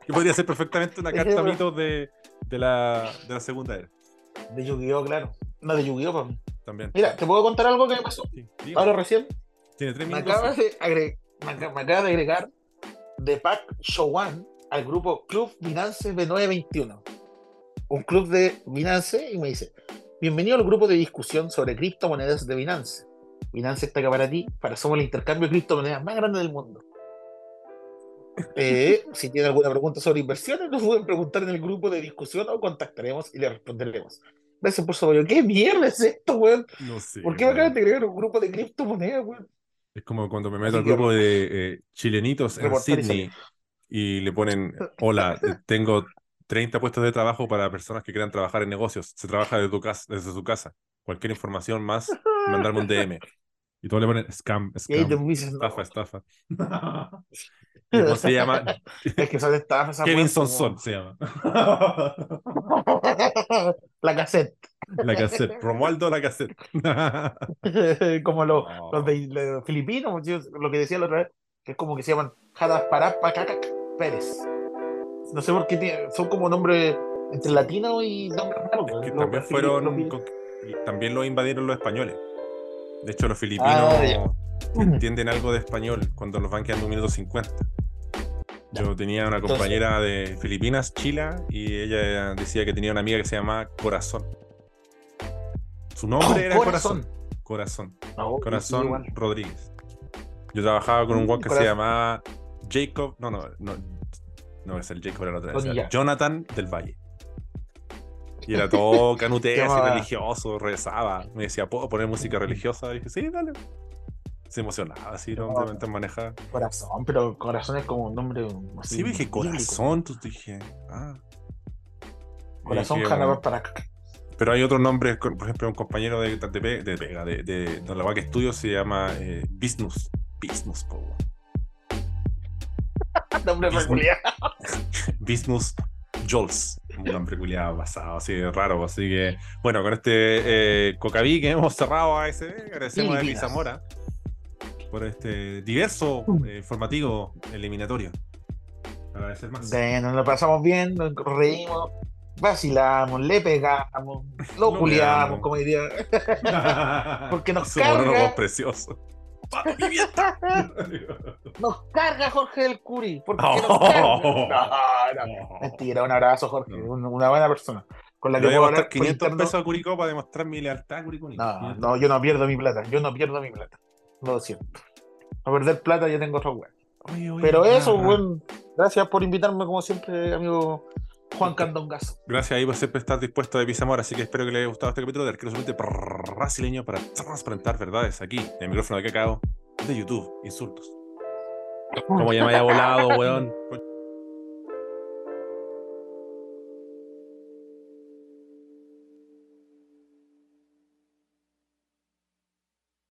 que podría ser perfectamente una carta mito de, de, la, de la segunda era. De Yu-Gi-Oh, claro. No, de Yu-Gi-Oh para mí. También. Mira, ¿te puedo contar algo que me pasó? Sí. Ahora recién. Tiene tres Me minutos. acaba de, agre- me aca- me acaba de agregar de Park Showan al grupo Club Binance B921. Un club de Binance y me dice, bienvenido al grupo de discusión sobre criptomonedas de Binance. Binance está acá para ti, para somos el intercambio de criptomonedas más grande del mundo. Eh, si tienen alguna pregunta sobre inversiones, nos pueden preguntar en el grupo de discusión o contactaremos y le responderemos. Gracias por su apoyo. ¿Qué mierda es esto, weón? No sé. ¿Por qué me acaban de agregar un grupo de criptomonedas, weón? Es como cuando me meto al grupo de eh, chilenitos en Reportar y Sydney y le ponen, hola, tengo 30 puestos de trabajo para personas que quieran trabajar en negocios. Se trabaja desde, tu casa, desde su casa. Cualquier información más, mandarme un DM. Y todos le ponen scam, scam, estafa, estafa. ¿Y ¿Cómo se llama? Es que son estafas. Kevin Sonson se llama. La cassette. La cassette. Romualdo la cassette. como los, No. los de, los filipinos, yo- lo que decía la otra vez, que es como que se llaman Jadas Parapacacac Pérez. No sé por qué tiene- son como nombres entre latino y nombres raros. que también fueron con- también lo invadieron los españoles. De hecho, los filipinos Ah, entienden algo de español cuando los van quedando un minuto 50. Yo tenía una Entonces- compañera de Filipinas, Chila, y ella decía que tenía una amiga que se llamaba Corazón. Su nombre era Corazón. Corazón. Corazón. No, Corazón igual. Rodríguez. Yo trabajaba con un guan que se llamaba Jacob. No, no, no. No es el Jacob, era la otra. Era Jonathan del Valle. Y era todo canute, así religioso, rezaba. Me decía, ¿puedo poner música religiosa? Y dije, sí, dale. Se emocionaba así, ¿no? De manejaba. Corazón, pero corazón es como un nombre. así, Sí, dije, corazón, entonces dije, ah. Corazón Dije, Hanna bueno, Barbera. Pero hay otros nombres, por ejemplo, un compañero de, de, de de, de, de la que estudio, se llama eh, Business. Business, po. Nombre peculiar. Business Jols. Un nombre culiado basado, así de raro. Así que, bueno, con este eh, Cocaví que hemos cerrado a ese, agradecemos a Eli. Zamora por este diverso eh, informativo eliminatorio. Agradecer más. Bueno, nos lo pasamos bien, nos reímos, vacilamos, le pegamos, lo culiamos, como diría. Porque nos Somos carga. unos preciosos. Nos carga Jorge del Curi. Porque Oh. nos carga. No, no. Mentira, un abrazo, Jorge. No. un- Una buena persona. Con la Le que voy a puedo mostrar hablar por 500 interno. pesos a Curicó para demostrar mi lealtad a Curicó. No, no, yo no pierdo mi plata. Yo no pierdo mi plata. Lo siento. A perder plata ya tengo otra weá. Oye, oye, Pero eso, ah. weón. Gracias por invitarme, como siempre, amigo Juan Candongazo. Gracias ahí por siempre estar dispuesto de Pisamor, así que espero que les haya gustado este capítulo de Arquerosamente brasileño para transparentar verdades aquí, en el micrófono de cacao de YouTube. Insultos. Como ya me haya volado, weón.